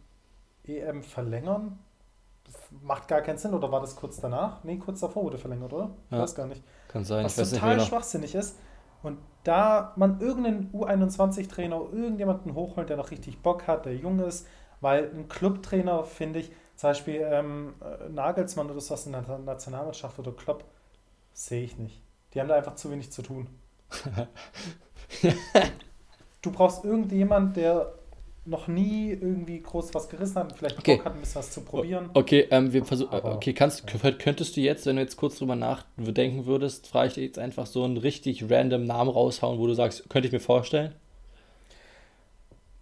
EM verlängern. Macht gar keinen Sinn. Oder war das kurz danach? Nee, kurz davor wurde verlängert, oder? Ja, ich weiß gar nicht. Kann sein. Was total schwachsinnig ist. Und da man irgendeinen U21-Trainer, irgendjemanden hochholt, der noch richtig Bock hat, der jung ist, weil ein Clubtrainer, finde ich, zum Beispiel ähm, äh, Nagelsmann oder sowas in der Nationalmannschaft oder Klopp, sehe ich nicht. Die haben da einfach zu wenig zu tun. (laughs) du brauchst irgendjemanden, der noch nie irgendwie groß was gerissen hat, vielleicht okay. Bock hat, ein bisschen was zu probieren. Okay, ähm, wir versuchen. Okay, kannst, könntest du jetzt, wenn du jetzt kurz drüber nachdenken würdest, frage ich dir jetzt einfach so einen richtig random Namen raushauen, wo du sagst, könnte ich mir vorstellen?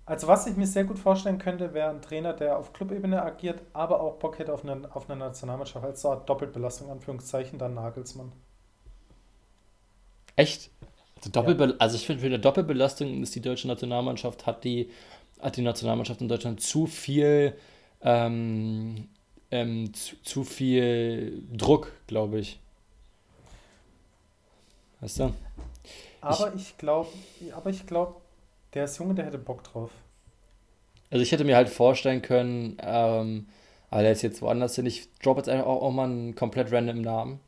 Also was ich mir sehr gut vorstellen könnte, wäre ein Trainer, der auf Clubebene agiert, aber auch Bock hätte auf eine, auf eine Nationalmannschaft, als so eine Doppelbelastung, Anführungszeichen, dann Nagelsmann. Echt? Also, Doppelbe ja. also ich finde, für eine Doppelbelastung ist die deutsche Nationalmannschaft, hat die, hat die Nationalmannschaft in Deutschland zu viel, ähm, ähm, zu, zu viel Druck, glaube ich. Weißt du? Aber ich, ich glaube, aber ich glaube, der ist Junge, der hätte Bock drauf. Also ich hätte mir halt vorstellen können, ähm, aber der ist jetzt woanders hin. Ich droppe jetzt einfach auch, auch mal einen komplett random Namen.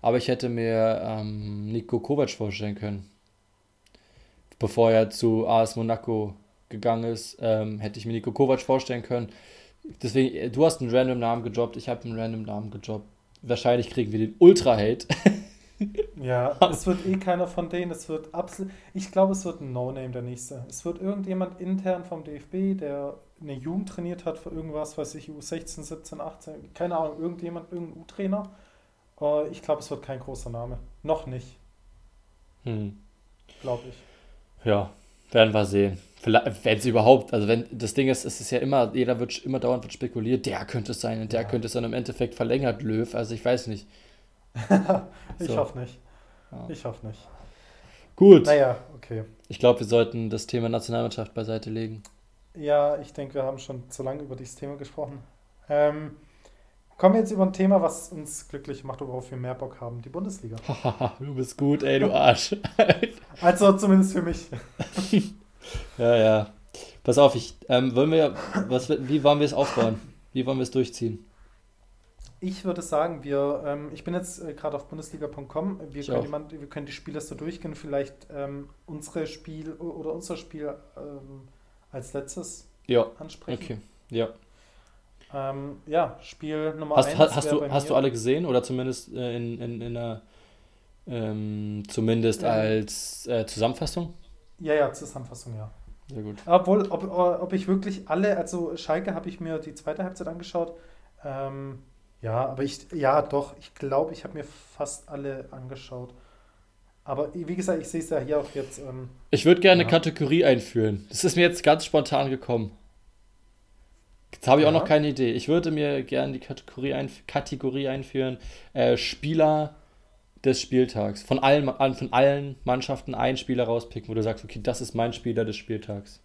Aber ich hätte mir ähm, Nico Kovac vorstellen können. Bevor er zu AS Monaco gegangen ist, ähm, hätte ich mir Nico Kovac vorstellen können. Deswegen, du hast einen random Namen gejobbt, ich habe einen random Namen gejobbt. Wahrscheinlich kriegen wir den Ultra-Hate. (laughs) Ja, (laughs) es wird eh keiner von denen. Es wird absolut. Ich glaube, es wird ein No-Name der nächste. Es wird irgendjemand intern vom DFB, der eine Jugend trainiert hat für irgendwas, weiß ich, U16, 17, 18, keine Ahnung, irgendjemand, irgendein U-Trainer. Uh, ich glaube, es wird kein großer Name. Noch nicht. Hm. Glaube ich. Ja, werden wir sehen. Wenn es überhaupt, also wenn das Ding ist, es ist ja immer, jeder wird immer dauernd wird spekuliert, der könnte es sein und der ja. könnte es dann im Endeffekt verlängert, Löw. Also ich weiß nicht. (laughs) ich so. hoffe nicht. Ja. Ich hoffe nicht. Gut. Naja, okay. Ich glaube, wir sollten das Thema Nationalmannschaft beiseite legen. Ja, ich denke, wir haben schon zu lange über dieses Thema gesprochen. Ähm, kommen wir jetzt über ein Thema, was uns glücklich macht, worauf wir mehr Bock haben: die Bundesliga. (laughs) du bist gut, ey, du Arsch. (laughs) also zumindest für mich. Ja, ja. Pass auf, ich, ähm, wollen wir, was, wie wollen wir es aufbauen? Wie wollen wir es durchziehen? Ich würde sagen, wir, ähm, ich bin jetzt äh, gerade auf bundesliga.com, wir, wir können die Spielliste durchgehen, vielleicht ähm, unsere Spiel oder unser Spiel ähm, als letztes ja. ansprechen. Okay, ja. Ähm, ja, Spiel Nummer hast, 1. Hast, hast, du, hast du alle gesehen oder zumindest äh, in, in, in einer, ähm, zumindest ja. als äh, Zusammenfassung? Ja, ja, Zusammenfassung, ja. Sehr gut. Obwohl, ob, ob ich wirklich alle, also Schalke habe ich mir die zweite Halbzeit angeschaut. Ähm, ja, aber ich, ja, doch, ich glaube, ich habe mir fast alle angeschaut. Aber wie gesagt, ich sehe es ja hier auch jetzt. Ähm, ich würde gerne ja. eine Kategorie einführen. Das ist mir jetzt ganz spontan gekommen. Jetzt habe ich ja. auch noch keine Idee. Ich würde mir gerne die Kategorie, einf Kategorie einführen: äh, Spieler des Spieltags. Von allen, von allen Mannschaften einen Spieler rauspicken, wo du sagst, okay, das ist mein Spieler des Spieltags.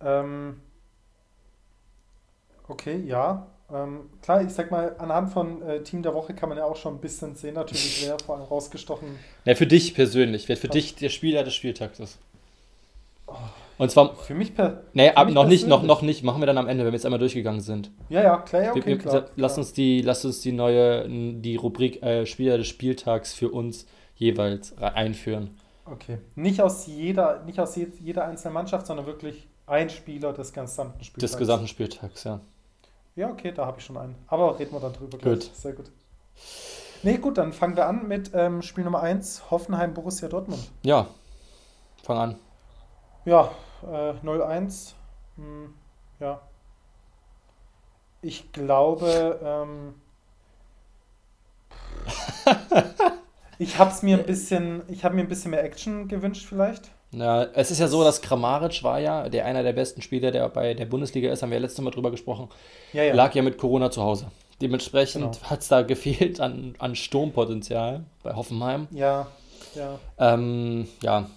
Ähm, okay, ja. Ähm, klar, ich sag mal, anhand von äh, Team der Woche kann man ja auch schon ein bisschen sehen, natürlich, (laughs) wer vor allem rausgestochen. Ja, für dich persönlich, wer für dich der Spieler des Spieltags ist. Oh, Und zwar. Für mich per. Nee, ab, noch nicht, noch, noch nicht. Machen wir dann am Ende, wenn wir jetzt einmal durchgegangen sind. Ja, ja, klar, ja, okay, wir, klar, Lass klar. uns die, lass uns die neue, die Rubrik äh, Spieler des Spieltags für uns jeweils einführen. Okay. Nicht aus jeder, nicht aus jeder einzelnen Mannschaft, sondern wirklich ein Spieler des gesamten Spieltags. Des gesamten Spieltags, ja. Ja, okay, da habe ich schon einen. Aber reden wir dann drüber. Gut. Gleich. Sehr gut. Nee, gut, dann fangen wir an mit ähm, Spiel Nummer 1, Hoffenheim Borussia Dortmund. Ja, fang an. Ja, äh, 0-1. Hm, ja. Ich glaube, ähm, (laughs) ich habe es mir ein bisschen, ich habe mir ein bisschen mehr Action gewünscht vielleicht. Ja, es ist ja so, dass Kramaric war ja der einer der besten Spieler, der bei der Bundesliga ist, haben wir ja letztes Mal drüber gesprochen, ja, ja. lag ja mit Corona zu Hause. Dementsprechend genau. hat es da gefehlt an, an Sturmpotenzial bei Hoffenheim. Ja, ja. Ähm, ja.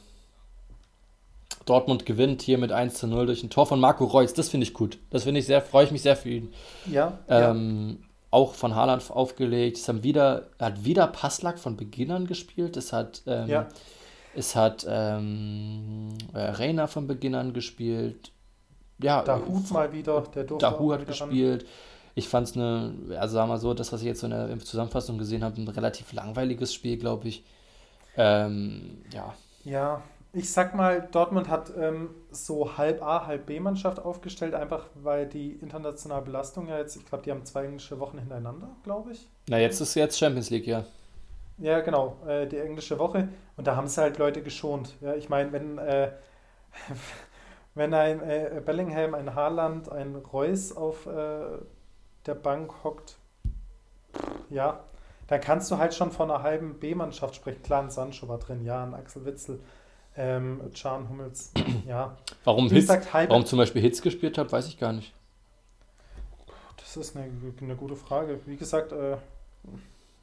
Dortmund gewinnt hier mit 1 zu 0 durch ein Tor von Marco Reus. Das finde ich gut. Das finde ich sehr, freue ich mich sehr für ihn. Ja. Ähm, ja. Auch von Haaland aufgelegt. Es haben wieder, hat wieder Passlack von Beginn an gespielt. Es hat ähm, ja. Es hat ähm, äh, Reina von Beginn an gespielt. Ja, Dahu mal wieder, der durfte Dahu hat gespielt. Ran. Ich fand es eine, also sagen wir mal so, das, was ich jetzt so in der Zusammenfassung gesehen habe, ein relativ langweiliges Spiel, glaube ich. Ähm, ja. Ja, ich sag mal, Dortmund hat ähm, so halb A, halb B-Mannschaft aufgestellt, einfach weil die internationale Belastung ja jetzt, ich glaube, die haben zwei englische Wochen hintereinander, glaube ich. Na, jetzt ist jetzt Champions League, ja. Ja, genau, äh, die englische Woche. Und da haben sie halt Leute geschont. Ja, ich meine, wenn, äh, (laughs) wenn ein äh, Bellingham, ein Haaland, ein Reus auf äh, der Bank hockt, ja, dann kannst du halt schon von einer halben B-Mannschaft sprechen. Klar, ein Sancho war drin, ja, ein Axel Witzel, ähm, Can Hummels, ja. Warum, Hitz, warum zum Beispiel Hitz gespielt hat, weiß ich gar nicht. Das ist eine, eine gute Frage. Wie gesagt, äh,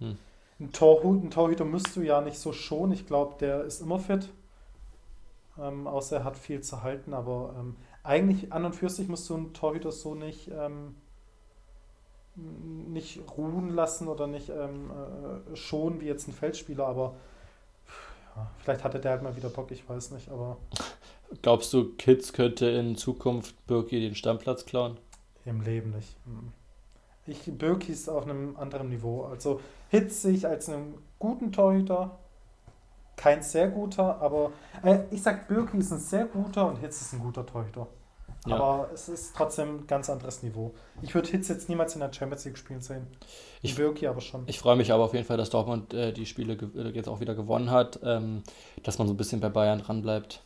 hm. Ein, Torhut, ein Torhüter musst du ja nicht so schonen. Ich glaube, der ist immer fit. Ähm, außer er hat viel zu halten. Aber ähm, eigentlich an und für sich musst du einen Torhüter so nicht, ähm, nicht ruhen lassen oder nicht ähm, äh, schonen wie jetzt ein Feldspieler. Aber vielleicht hatte der halt mal wieder Bock, ich weiß nicht. Aber Glaubst du, Kids könnte in Zukunft Birki den Stammplatz klauen? Im Leben nicht. Mhm. Ich, Birki ist auf einem anderen Niveau. Also Hitz sehe ich als einen guten Torhüter. Kein sehr guter, aber äh, ich sag, Birki ist ein sehr guter und Hitz ist ein guter Torhüter. Ja. Aber es ist trotzdem ein ganz anderes Niveau. Ich würde Hitz jetzt niemals in der Champions League spielen sehen. Ich, Birki aber schon. Ich freue mich aber auf jeden Fall, dass Dortmund äh, die Spiele äh, jetzt auch wieder gewonnen hat, ähm, dass man so ein bisschen bei Bayern dranbleibt.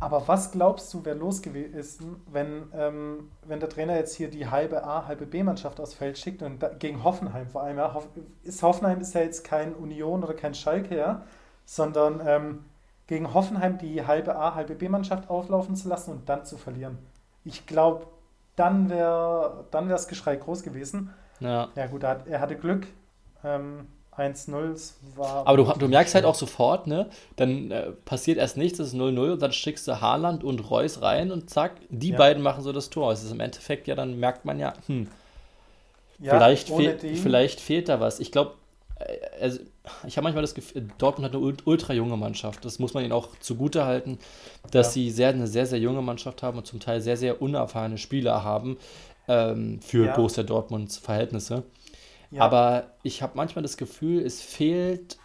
Aber was glaubst du, wäre los gewesen, wenn, ähm, wenn der Trainer jetzt hier die halbe A, halbe B-Mannschaft aufs Feld schickt und da, gegen Hoffenheim vor allem? Ja, Hoff, ist Hoffenheim ist ja jetzt kein Union oder kein Schalke, ja, sondern ähm, gegen Hoffenheim die halbe A, halbe B-Mannschaft auflaufen zu lassen und dann zu verlieren. Ich glaube, dann wäre dann das Geschrei groß gewesen. Ja. Ja, gut, er, er hatte Glück. Ähm, 1-0 war. Aber du, du merkst halt auch sofort, ne? Dann äh, passiert erst nichts, es ist 0-0 und dann schickst du Haaland und Reus rein und zack, die ja. beiden machen so das Tor. Es ist im Endeffekt ja, dann merkt man ja, hm, ja, vielleicht, fehl, vielleicht fehlt da was. Ich glaube, also, ich habe manchmal das Gefühl, Dortmund hat eine ultra junge Mannschaft. Das muss man ihnen auch zugute halten, dass ja. sie sehr, eine sehr, sehr junge Mannschaft haben und zum Teil sehr, sehr unerfahrene Spieler haben ähm, für ja. Borussia Dortmunds Verhältnisse. Ja. Aber ich habe manchmal das Gefühl, es fehlt.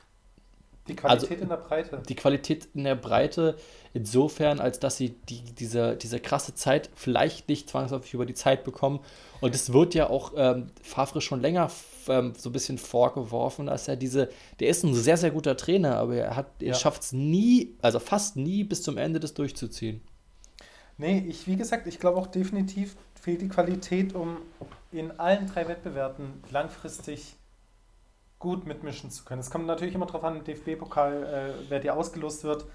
Die Qualität also, in der Breite. Die Qualität in der Breite, insofern, als dass sie die, diese, diese krasse Zeit vielleicht nicht zwangsläufig über die Zeit bekommen. Und es wird ja auch ähm, Favre schon länger ähm, so ein bisschen vorgeworfen, dass er diese, der ist ein sehr, sehr guter Trainer, aber er, hat, er ja. schafft es nie, also fast nie bis zum Ende das durchzuziehen. Nee, ich, wie gesagt, ich glaube auch definitiv fehlt die Qualität, um in allen drei Wettbewerben langfristig gut mitmischen zu können. Es kommt natürlich immer darauf an, im DFB-Pokal, äh, wer dir ausgelost wird.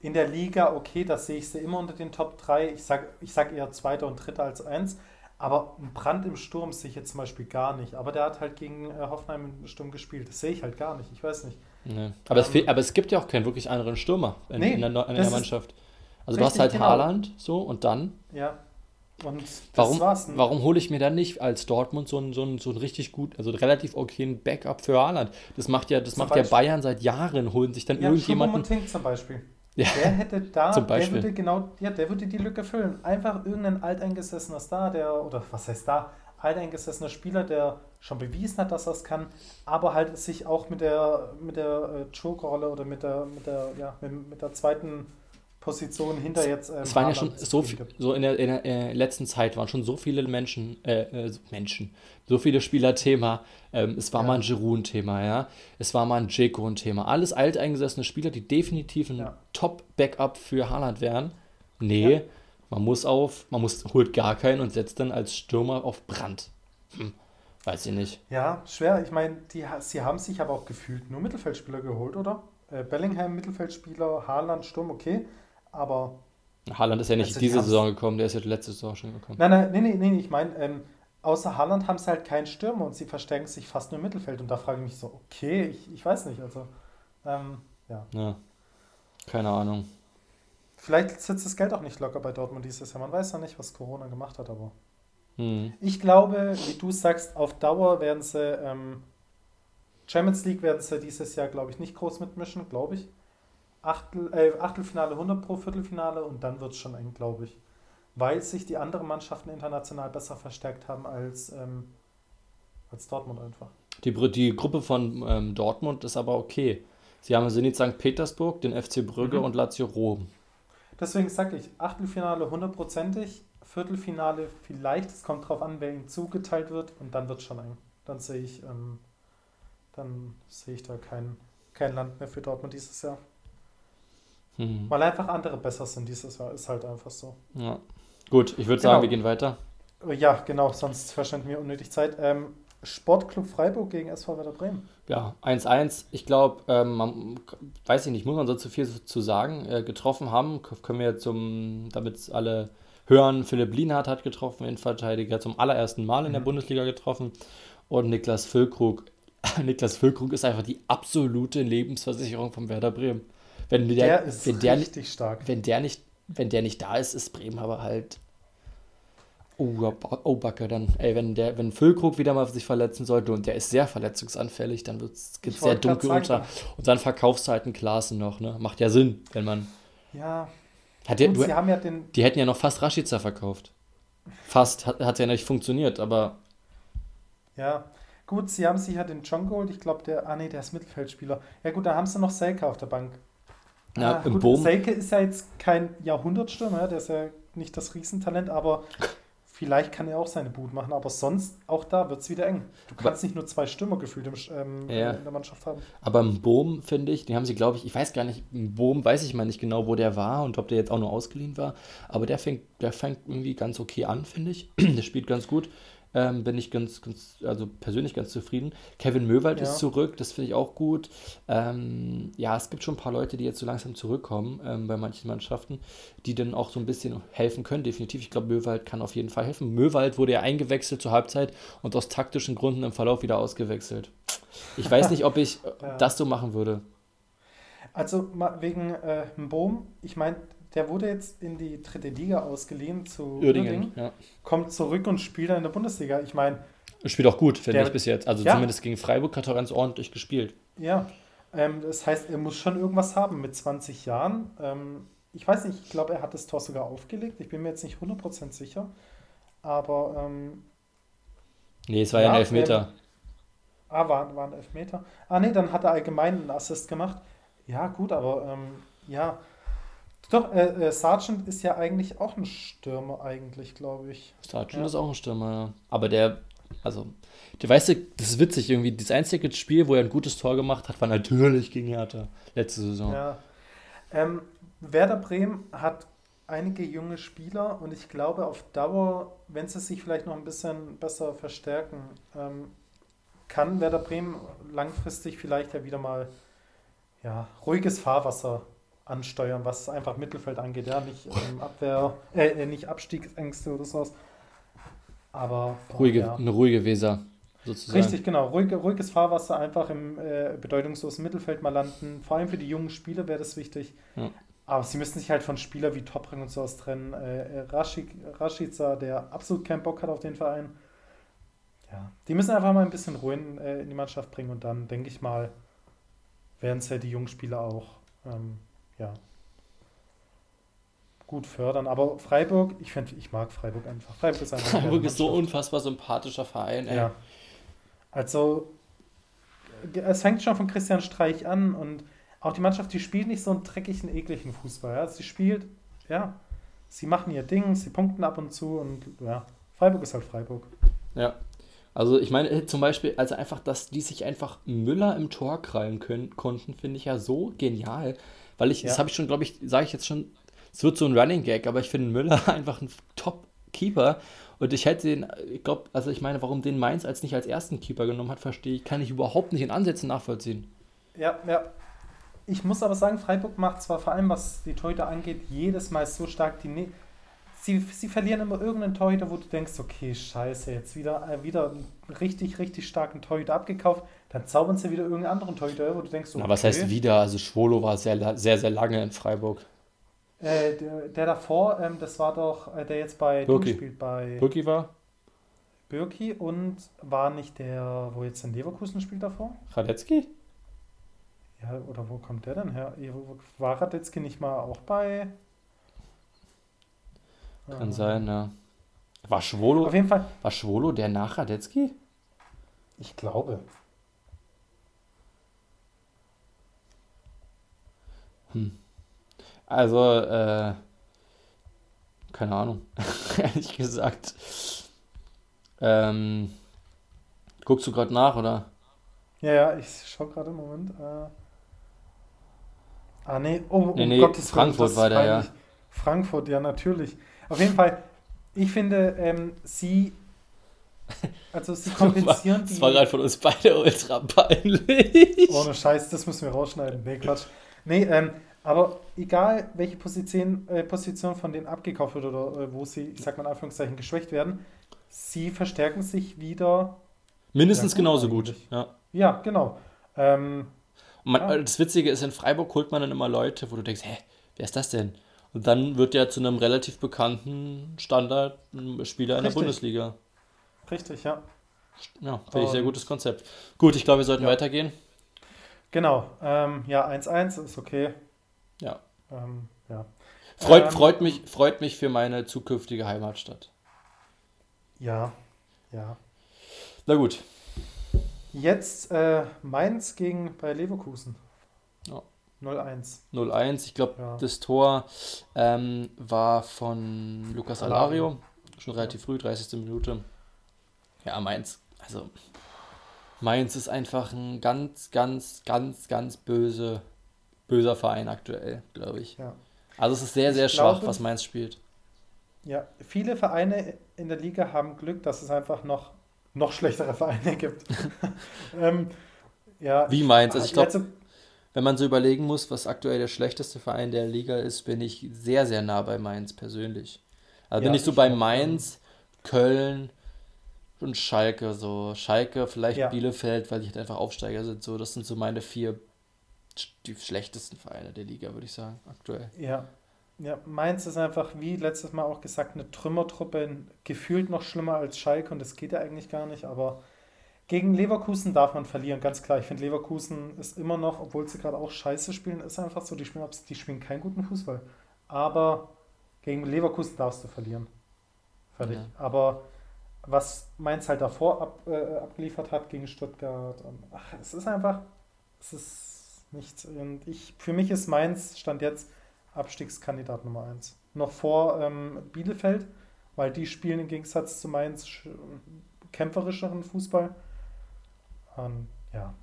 In der Liga, okay, das sehe ich sie immer unter den Top 3. Ich sage ich sag eher Zweiter und Dritter als Eins. Aber ein Brand im Sturm sehe ich jetzt zum Beispiel gar nicht. Aber der hat halt gegen äh, Hoffenheim im Sturm gespielt. Das sehe ich halt gar nicht. Ich weiß nicht. Nee. Aber, ähm, es aber es gibt ja auch keinen wirklich anderen Stürmer in, nee, in der, in der Mannschaft. Also du hast halt genau. Haaland so und dann. Ja. Und warum, warum hole ich mir dann nicht als Dortmund so einen, so einen, so einen richtig gut, also relativ okayen Backup für Haaland? Das macht ja, das macht ja Bayern seit Jahren, holen sich dann ja, irgendjemanden. zum Beispiel. Ja, der hätte da, (laughs) zum Beispiel. der würde genau, ja, der würde die Lücke füllen. Einfach irgendein alteingesessener Star, der, oder was heißt da, alteingesessener Spieler, der schon bewiesen hat, dass er es kann, aber halt sich auch mit der, mit der äh, Joker-Rolle oder mit der, mit der, ja, mit, mit der zweiten Position hinter jetzt. Ähm, es waren ja schon so viel, so in der, in der äh, letzten Zeit waren schon so viele Menschen, äh, äh, Menschen, so viele Spieler Thema. Ähm, es war ja. mal ein Giroud ein Thema, ja. Es war mal ein Jeko ein Thema. Alles alteingesessene Spieler, die definitiv ein ja. Top-Backup für Haaland wären. Nee, ja. man muss auf, man muss, holt gar keinen und setzt dann als Stürmer auf Brand. Hm. Weiß ich nicht. Ja, schwer. Ich meine, sie haben sich aber auch gefühlt nur Mittelfeldspieler geholt, oder? Äh, Bellingham, Mittelfeldspieler, Haaland, Sturm, okay. Aber. Haaland ist ja nicht also diese Saison gekommen, der ist ja letzte Saison schon gekommen. Nein, nein, nein, nein, ich meine, ähm, außer Haaland haben sie halt keinen Stürmer und sie verstärken sich fast nur im Mittelfeld. Und da frage ich mich so, okay, ich, ich weiß nicht. Also, ähm, ja. Ja. Keine Ahnung. Vielleicht sitzt das Geld auch nicht locker bei Dortmund dieses Jahr. Man weiß ja nicht, was Corona gemacht hat, aber. Hm. Ich glaube, wie du sagst, auf Dauer werden sie. Ähm, Champions League werden sie dieses Jahr, glaube ich, nicht groß mitmischen, glaube ich. Achtel, äh, Achtelfinale 100 pro Viertelfinale und dann wird es schon eng, glaube ich. Weil sich die anderen Mannschaften international besser verstärkt haben als, ähm, als Dortmund einfach. Die, die Gruppe von ähm, Dortmund ist aber okay. Sie haben Zenit St. Petersburg, den FC Brügge mhm. und Lazio Rom. Deswegen sage ich, Achtelfinale hundertprozentig, Viertelfinale vielleicht, es kommt drauf an, wer ihm zugeteilt wird und dann wird es schon eng. Dann sehe ich, ähm, dann sehe ich da kein, kein Land mehr für Dortmund dieses Jahr. Mhm. Weil einfach andere besser sind dieses Jahr, ist halt einfach so. Ja. Gut, ich würde genau. sagen, wir gehen weiter. Ja, genau, sonst verschwenden wir unnötig Zeit. Ähm, Sportclub Freiburg gegen SV Werder Bremen. Ja, 1-1. Ich glaube, ähm, man, weiß ich nicht, muss man so zu viel zu sagen. Äh, getroffen haben, können wir zum, damit alle hören, Philipp Lienhardt hat getroffen, Innenverteidiger, zum allerersten Mal in der mhm. Bundesliga getroffen. Und Niklas Füllkrug. (laughs) Niklas Füllkrug ist einfach die absolute Lebensversicherung von Werder Bremen. Wenn der, der ist wenn der richtig stark. Wenn der, nicht, wenn der nicht da ist, ist Bremen aber halt. Oh, oh Backe, dann, ey, wenn der, wenn Füllkrug wieder mal sich verletzen sollte und der ist sehr verletzungsanfällig, dann wird es sehr dunkel unter. Und dann verkaufst du halt einen Klassen noch, ne? Macht ja Sinn, wenn man. Ja. Hat der, du, ja den, die hätten ja noch fast Rashica verkauft. Fast, hat, hat ja nicht funktioniert, aber. Ja, gut, sie haben sich ja den John geholt, ich glaube, der, ah nee, der ist Mittelfeldspieler. Ja gut, da haben sie noch Selka auf der Bank. Ja, ah, im gut, Boom. Selke ist ja jetzt kein Jahrhundertstürmer, der ist ja nicht das Riesentalent, aber vielleicht kann er auch seine Boot machen. Aber sonst, auch da wird es wieder eng. Du kannst aber, nicht nur zwei Stürmer gefühlt im, ähm, ja. in der Mannschaft haben. Aber im Boom, finde ich, den haben sie, glaube ich, ich weiß gar nicht, im Boom weiß ich mal nicht genau, wo der war und ob der jetzt auch nur ausgeliehen war. Aber der fängt, der fängt irgendwie ganz okay an, finde ich. (clears throat) der spielt ganz gut ähm, bin ich ganz, ganz, also persönlich ganz zufrieden. Kevin Möwald ja. ist zurück, das finde ich auch gut. Ähm, ja, es gibt schon ein paar Leute, die jetzt so langsam zurückkommen ähm, bei manchen Mannschaften, die dann auch so ein bisschen helfen können, definitiv. Ich glaube, Möwald kann auf jeden Fall helfen. Möwald wurde ja eingewechselt zur Halbzeit und aus taktischen Gründen im Verlauf wieder ausgewechselt. Ich weiß nicht, ob ich (laughs) ja. das so machen würde. Also wegen äh, Bohm, ich meine, der wurde jetzt in die dritte Liga ausgeliehen zu Uerdingen, ja. kommt zurück und spielt dann in der Bundesliga. Ich meine. Spielt auch gut, finde ich bis jetzt. Also ja. zumindest gegen Freiburg hat er ganz ordentlich gespielt. Ja, ähm, das heißt, er muss schon irgendwas haben mit 20 Jahren. Ähm, ich weiß nicht, ich glaube, er hat das Tor sogar aufgelegt. Ich bin mir jetzt nicht 100% sicher. Aber. Ähm, nee, es war ja, ein Elfmeter. Er, ah, war, war ein Elfmeter. Ah, nee, dann hat er allgemein einen Assist gemacht. Ja, gut, aber ähm, ja. Doch, äh, äh, Sargent ist ja eigentlich auch ein Stürmer, eigentlich, glaube ich. Sargent ja. ist auch ein Stürmer, ja. Aber der, also, du weißt, das ist witzig irgendwie. Das einzige Spiel, wo er ein gutes Tor gemacht hat, war natürlich gegen Hertha letzte Saison. Ja. Ähm, Werder Bremen hat einige junge Spieler und ich glaube, auf Dauer, wenn sie sich vielleicht noch ein bisschen besser verstärken, ähm, kann Werder Bremen langfristig vielleicht ja wieder mal ja, ruhiges Fahrwasser ansteuern, was einfach Mittelfeld angeht, ja, nicht ähm, Abwehr, äh, äh, nicht Abstiegsängste oder sowas. Aber boah, ruhige, ja. eine ruhige Weser. Sozusagen. Richtig, genau. Ruhig, ruhiges Fahrwasser, einfach im äh, bedeutungslosen Mittelfeld mal landen. Vor allem für die jungen Spieler wäre das wichtig. Ja. Aber sie müssen sich halt von Spielern wie Topring und sowas trennen. Äh, äh Rashid, Rashica, der absolut keinen Bock hat auf den Verein. Ja, die müssen einfach mal ein bisschen Ruhe in, äh, in die Mannschaft bringen und dann, denke ich mal, werden es ja die jungen Spieler auch ähm, ja, gut fördern. Aber Freiburg, ich finde, ich mag Freiburg einfach. Freiburg ist einfach. Freiburg ist so unfassbar sympathischer Verein. Ey. Ja. Also, es fängt schon von Christian Streich an und auch die Mannschaft, die spielt nicht so einen dreckigen, ekligen Fußball. Ja? Sie spielt, ja, sie machen ihr Ding, sie punkten ab und zu und ja, Freiburg ist halt Freiburg. Ja. Also ich meine zum Beispiel, also einfach, dass die sich einfach Müller im Tor krallen können, konnten, finde ich ja so genial. Weil ich, ja. das habe ich schon, glaube ich, sage ich jetzt schon, es wird so ein Running Gag, aber ich finde Müller (laughs) einfach ein Top-Keeper. Und ich hätte den, ich glaube, also ich meine, warum den Mainz als nicht als ersten Keeper genommen hat, verstehe ich, kann ich überhaupt nicht in Ansätzen nachvollziehen. Ja, ja. Ich muss aber sagen, Freiburg macht zwar vor allem, was die Torhüter angeht, jedes Mal so stark die. Ne sie, sie verlieren immer irgendeinen Torhüter, wo du denkst, okay, scheiße, jetzt wieder, äh, wieder einen richtig, richtig starken Torhüter abgekauft. Dann zaubern sie wieder irgendeinen anderen Torhüter, wo du denkst, okay. Na, was heißt wieder? Also Schwolo war sehr, sehr, sehr lange in Freiburg. Äh, der, der, davor, ähm, das war doch, äh, der jetzt bei Birki. spielt, bei Birki war? Birki und war nicht der, wo jetzt in Leverkusen spielt davor? Radetzky? Ja, oder wo kommt der denn her? War Radetzky nicht mal auch bei kann sein, ja. War Schwolo, Auf jeden Fall. War Schwolo der nach Radetzky? Ich glaube. Hm. Also, äh, keine Ahnung, (laughs) ehrlich gesagt. Ähm, guckst du gerade nach, oder? Ja, ja, ich schau gerade im Moment. Äh, ah, nee, oh, nee, um nee, Gottes Frankfurt war der, ja. Frankfurt, ja, natürlich. Auf jeden Fall, ich finde, ähm, sie. Also sie (laughs) kompensieren das die. Das war gerade von uns beide ultra peinlich. Ohne Scheiß, das müssen wir rausschneiden. Nee, Quatsch. Nee, ähm, aber egal, welche Position, äh, Position von denen abgekauft wird oder äh, wo sie, ich sag mal in Anführungszeichen, geschwächt werden, sie verstärken sich wieder. Mindestens gut genauso eigentlich. gut, ja. Ja, genau. Ähm, man, ja. Das Witzige ist, in Freiburg holt man dann immer Leute, wo du denkst, hä, wer ist das denn? Und dann wird er zu einem relativ bekannten Standardspieler in der Bundesliga. Richtig, ja. Ja, finde ich sehr gutes Konzept. Gut, ich glaube, wir sollten ja. weitergehen. Genau. Ähm, ja, 1-1 ist okay. Ja. Ähm, ja. Freut, ähm, freut, mich, freut mich für meine zukünftige Heimatstadt. Ja, ja. Na gut. Jetzt äh, Mainz gegen bei Leverkusen. 0-1. 0-1. Ich glaube, ja. das Tor ähm, war von Lukas Alario. Schon relativ früh, 30. Minute. Ja, Mainz. Also, Mainz ist einfach ein ganz, ganz, ganz, ganz böse, böser Verein aktuell, glaube ich. Ja. Also, es ist sehr, sehr ich schwach, glaube, was Mainz spielt. Ja, viele Vereine in der Liga haben Glück, dass es einfach noch, noch schlechtere Vereine gibt. (laughs) (laughs) ähm, ja, Wie Mainz? Also, ich glaube wenn man so überlegen muss, was aktuell der schlechteste Verein der Liga ist, bin ich sehr, sehr nah bei Mainz persönlich. Also ja, bin ich so ich bei Mainz, Köln und Schalke. So Schalke, vielleicht ja. Bielefeld, weil die halt einfach Aufsteiger sind. So, das sind so meine vier die schlechtesten Vereine der Liga, würde ich sagen, aktuell. Ja. Ja, Mainz ist einfach, wie letztes Mal auch gesagt, eine Trümmertruppe, gefühlt noch schlimmer als Schalke und das geht ja eigentlich gar nicht, aber gegen Leverkusen darf man verlieren, ganz klar. Ich finde, Leverkusen ist immer noch, obwohl sie gerade auch scheiße spielen, ist einfach so, die spielen, die spielen keinen guten Fußball. Aber gegen Leverkusen darfst du verlieren. Fertig. Ja. Aber was Mainz halt davor ab, äh, abgeliefert hat gegen Stuttgart, und, ach, es ist einfach, es ist nichts. Und ich, für mich ist Mainz, stand jetzt, Abstiegskandidat Nummer 1. Noch vor ähm, Bielefeld, weil die spielen im Gegensatz zu Mainz kämpferischeren Fußball. Und ja,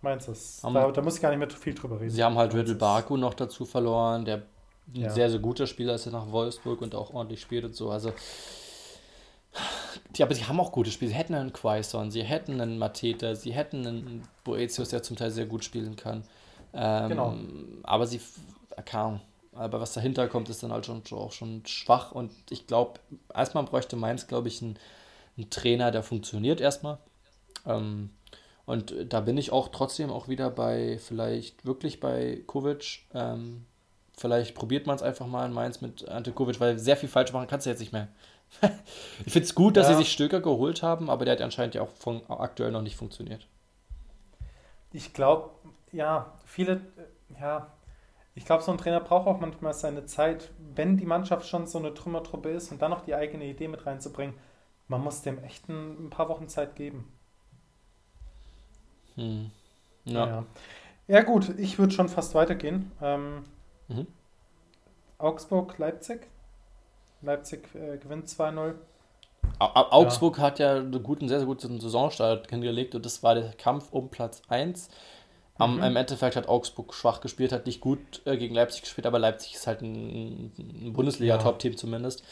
meins ist. Da, da, muss ich gar nicht mehr viel drüber reden. Sie haben halt Riddle Baku noch dazu verloren, der ein ja. sehr, sehr guter Spieler ist, der nach Wolfsburg und auch ordentlich spielt und so. Also. Ja, aber sie haben auch gute Spiele. Sie hätten einen Quaison, sie hätten einen Mateta, sie hätten einen Boetius, der zum Teil sehr gut spielen kann. Ähm, genau. Aber sie, keine aber was dahinter kommt, ist dann halt schon auch schon schwach und ich glaube, erstmal bräuchte Mainz, glaube ich, ein ein Trainer, der funktioniert erstmal. Ähm, und da bin ich auch trotzdem auch wieder bei, vielleicht wirklich bei Kovic. Ähm, vielleicht probiert man es einfach mal in Mainz mit Ante Kovic, weil sehr viel falsch machen kannst du jetzt nicht mehr. (laughs) ich finde es gut, dass ja. sie sich Stöker geholt haben, aber der hat anscheinend ja auch von, aktuell noch nicht funktioniert. Ich glaube, ja, viele, ja, ich glaube, so ein Trainer braucht auch manchmal seine Zeit, wenn die Mannschaft schon so eine Trümmertruppe ist und dann noch die eigene Idee mit reinzubringen. Man muss dem echt ein, ein paar Wochen Zeit geben. Hm. Ja. ja. ja. gut, ich würde schon fast weitergehen. Ähm, mhm. Augsburg, Leipzig. Leipzig äh, gewinnt 2-0. Augsburg ja. hat ja einen guten, sehr, sehr guten Saisonstart hingelegt und das war der Kampf um Platz 1. Am, mhm. Im Endeffekt hat Augsburg schwach gespielt, hat nicht gut äh, gegen Leipzig gespielt, aber Leipzig ist halt ein, ein Bundesliga-Top-Team zumindest.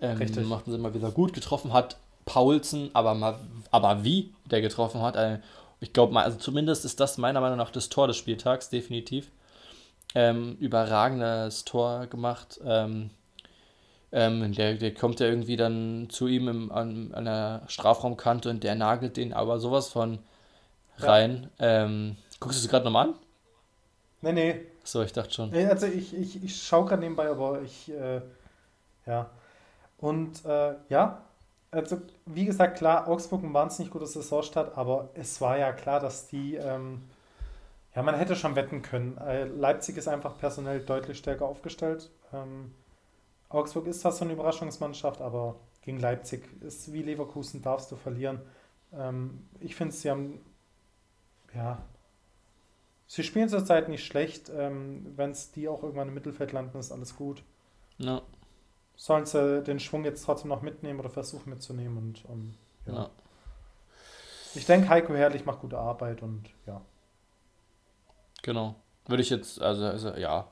Ähm, Richtig. Machten sie immer wieder gut. Getroffen hat Paulsen, aber, mal, aber wie der getroffen hat. Äh, ich glaube, also zumindest ist das meiner Meinung nach das Tor des Spieltags, definitiv. Ähm, überragendes Tor gemacht. Ähm, ähm, der, der kommt ja irgendwie dann zu ihm im, an, an der Strafraumkante und der nagelt den aber sowas von rein. Ja. Ähm, Guckst du es gerade nochmal an? Nee, nee. So, ich dachte schon. Nee, also ich, ich, ich schaue gerade nebenbei, aber ich, äh, ja. Und äh, ja, also wie gesagt, klar, Augsburg ein wahnsinnig guter Saisonstart, aber es war ja klar, dass die, ähm, ja, man hätte schon wetten können. Äh, Leipzig ist einfach personell deutlich stärker aufgestellt. Ähm, Augsburg ist zwar so eine Überraschungsmannschaft, aber gegen Leipzig ist wie Leverkusen, darfst du verlieren. Ähm, ich finde, sie haben, ja, Sie spielen zurzeit nicht schlecht. Ähm, Wenn es die auch irgendwann im Mittelfeld landen, ist alles gut. Ja. Sollen sie den Schwung jetzt trotzdem noch mitnehmen oder versuchen mitzunehmen? Und um, ja. ja. Ich denke, Heiko Herrlich macht gute Arbeit und ja. Genau. Würde ich jetzt, also, also ja,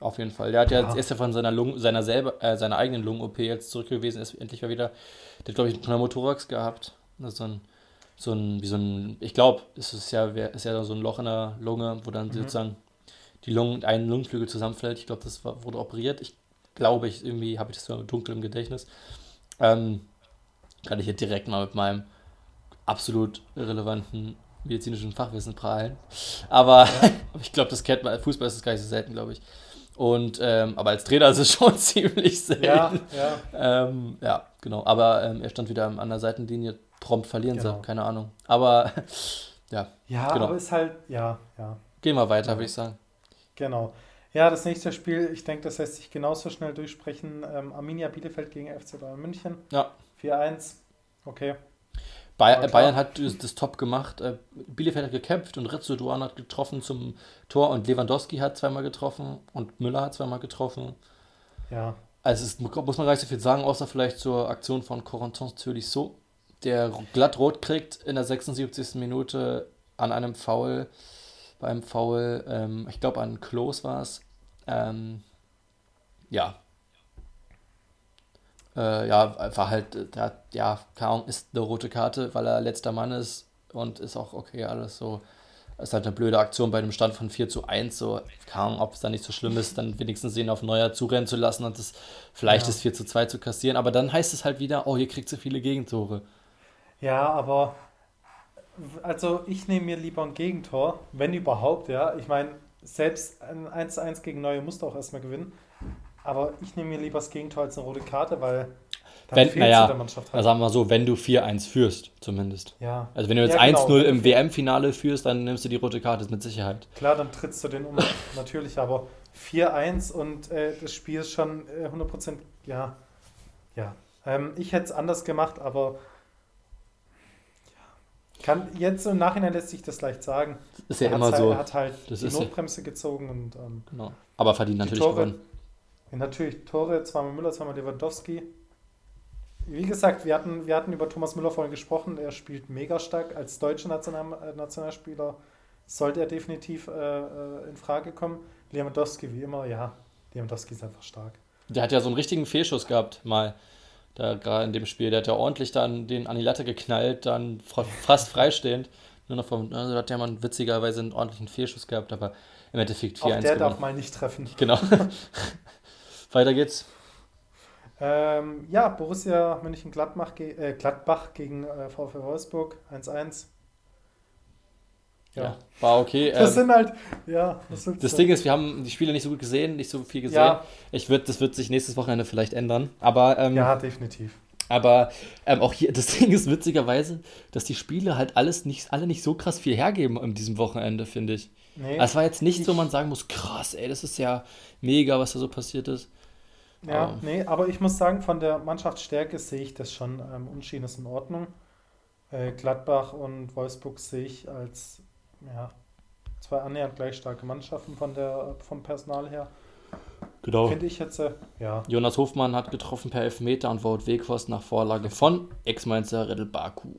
auf jeden Fall. Der hat ja, ist ja von seiner Lungen, seiner selber, äh, seiner eigenen Lungen-OP jetzt zurück gewesen, ist endlich mal wieder. Der hat, glaube ich, einen Pneumothorax gehabt. Ist so ein so ein, wie so ein, ich glaube, es ist ja, ist ja so ein Loch in der Lunge, wo dann mhm. sozusagen die Lungen, ein Lungenflügel zusammenfällt. Ich glaube, das war, wurde operiert. Ich glaube, ich irgendwie habe ich das so dunkel im Gedächtnis. Ähm, kann ich hier direkt mal mit meinem absolut irrelevanten medizinischen Fachwissen prahlen. Aber ja. (laughs) ich glaube, das kennt man. Fußball ist das gar nicht so selten, glaube ich. Und ähm, aber als Trainer ist es (laughs) schon ziemlich selten. Ja, ja. Ähm, ja genau. Aber ähm, er stand wieder an der Seitenlinie, prompt verlieren genau. sie, keine Ahnung. Aber (laughs) ja. Ja, genau. aber ist halt, ja, ja. Gehen wir weiter, würde ich sagen. Genau. Ja, das nächste Spiel, ich denke, das lässt sich genauso schnell durchsprechen. Ähm, Arminia Bielefeld gegen FC Bayern München. Ja. 4-1. Okay. Bayern, Bayern hat das top gemacht. Äh, Bielefeld hat gekämpft und Rizzo Duan hat getroffen zum Tor und Lewandowski hat zweimal getroffen und Müller hat zweimal getroffen. Ja. Also es muss man gar nicht so viel sagen, außer vielleicht zur Aktion von Corentin Tolisso, der glatt rot kriegt in der 76. Minute an einem Foul, beim Foul, ähm, ich glaube an Klos war es. Ähm, ja. Äh, ja, war halt, der, ja, keine ist eine rote Karte, weil er letzter Mann ist und ist auch okay, alles so. Ist halt eine blöde Aktion bei einem Stand von 4 zu 1. So, Ahnung, ob es da nicht so schlimm ist, dann wenigstens den auf Neuer zurennen zu lassen und das vielleicht ja. das 4 zu 2 zu kassieren. Aber dann heißt es halt wieder, oh, hier kriegt sie viele Gegentore. Ja, aber also ich nehme mir lieber ein Gegentor, wenn überhaupt, ja. Ich meine, selbst ein 1-1 gegen Neue musst du auch erstmal gewinnen. Aber ich nehme mir lieber das Gegentor als eine rote Karte, weil dann wenn, fehlt naja, der Mannschaft halt. sagen wir so, wenn du 4-1 führst, zumindest. Ja. Also wenn du jetzt ja, genau, 1-0 im WM-Finale führst, dann nimmst du die rote Karte mit Sicherheit. Klar, dann trittst du den um, (laughs) natürlich, aber 4-1 und äh, das Spiel ist schon äh, 100%, ja, ja. Ähm, ich hätte es anders gemacht, aber kann, jetzt im Nachhinein lässt sich das leicht sagen. Ist ja er immer so. Er hat halt das die Notbremse ja. gezogen und. Ähm, genau. Aber verdient natürlich Tore, gewonnen. Natürlich Tore, zweimal Müller, zweimal Lewandowski. Wie gesagt, wir hatten, wir hatten über Thomas Müller vorhin gesprochen. Er spielt mega stark. Als deutscher National, äh, Nationalspieler sollte er definitiv äh, äh, in Frage kommen. Lewandowski, wie immer, ja. Lewandowski ist einfach stark. Der hat ja so einen richtigen Fehlschuss gehabt, mal da gerade in dem Spiel. Der hat ja ordentlich dann den an die Latte geknallt, dann fast freistehend. Nur noch vom, also hat der Mann witzigerweise einen ordentlichen Fehlschuss gehabt, aber im Endeffekt 4-1 Der gewonnen. darf mal nicht treffen. Genau. (laughs) Weiter geht's. Ähm, ja, Borussia Mönchengladbach ge äh, Gladbach gegen äh, VfL Wolfsburg 1-1. Ja. ja. war okay. Das ähm, sind halt, ja. Das, das Ding ist, wir haben die Spiele nicht so gut gesehen, nicht so viel gesehen. Ja. Ich würd, das wird sich nächstes Wochenende vielleicht ändern. Aber, ähm, ja, definitiv. Aber ähm, auch hier, (laughs) das Ding ist witzigerweise, dass die Spiele halt alles nicht, alle nicht so krass viel hergeben an diesem Wochenende, finde ich. Nee, es war jetzt nicht so, man sagen muss, krass, ey, das ist ja mega, was da so passiert ist. Ja, aber, nee, aber ich muss sagen, von der Mannschaftsstärke sehe ich das schon. Ähm, Unschieden ist in Ordnung. Äh, Gladbach und Wolfsburg sehe ich als ja, zwei annähernd gleich starke Mannschaften von der, vom Personal her. Genau. Finde ich jetzt, äh, ja. Jonas Hofmann hat getroffen per Elfmeter und Wout Weghorst nach Vorlage von Ex-Mainzer Riddle Baku.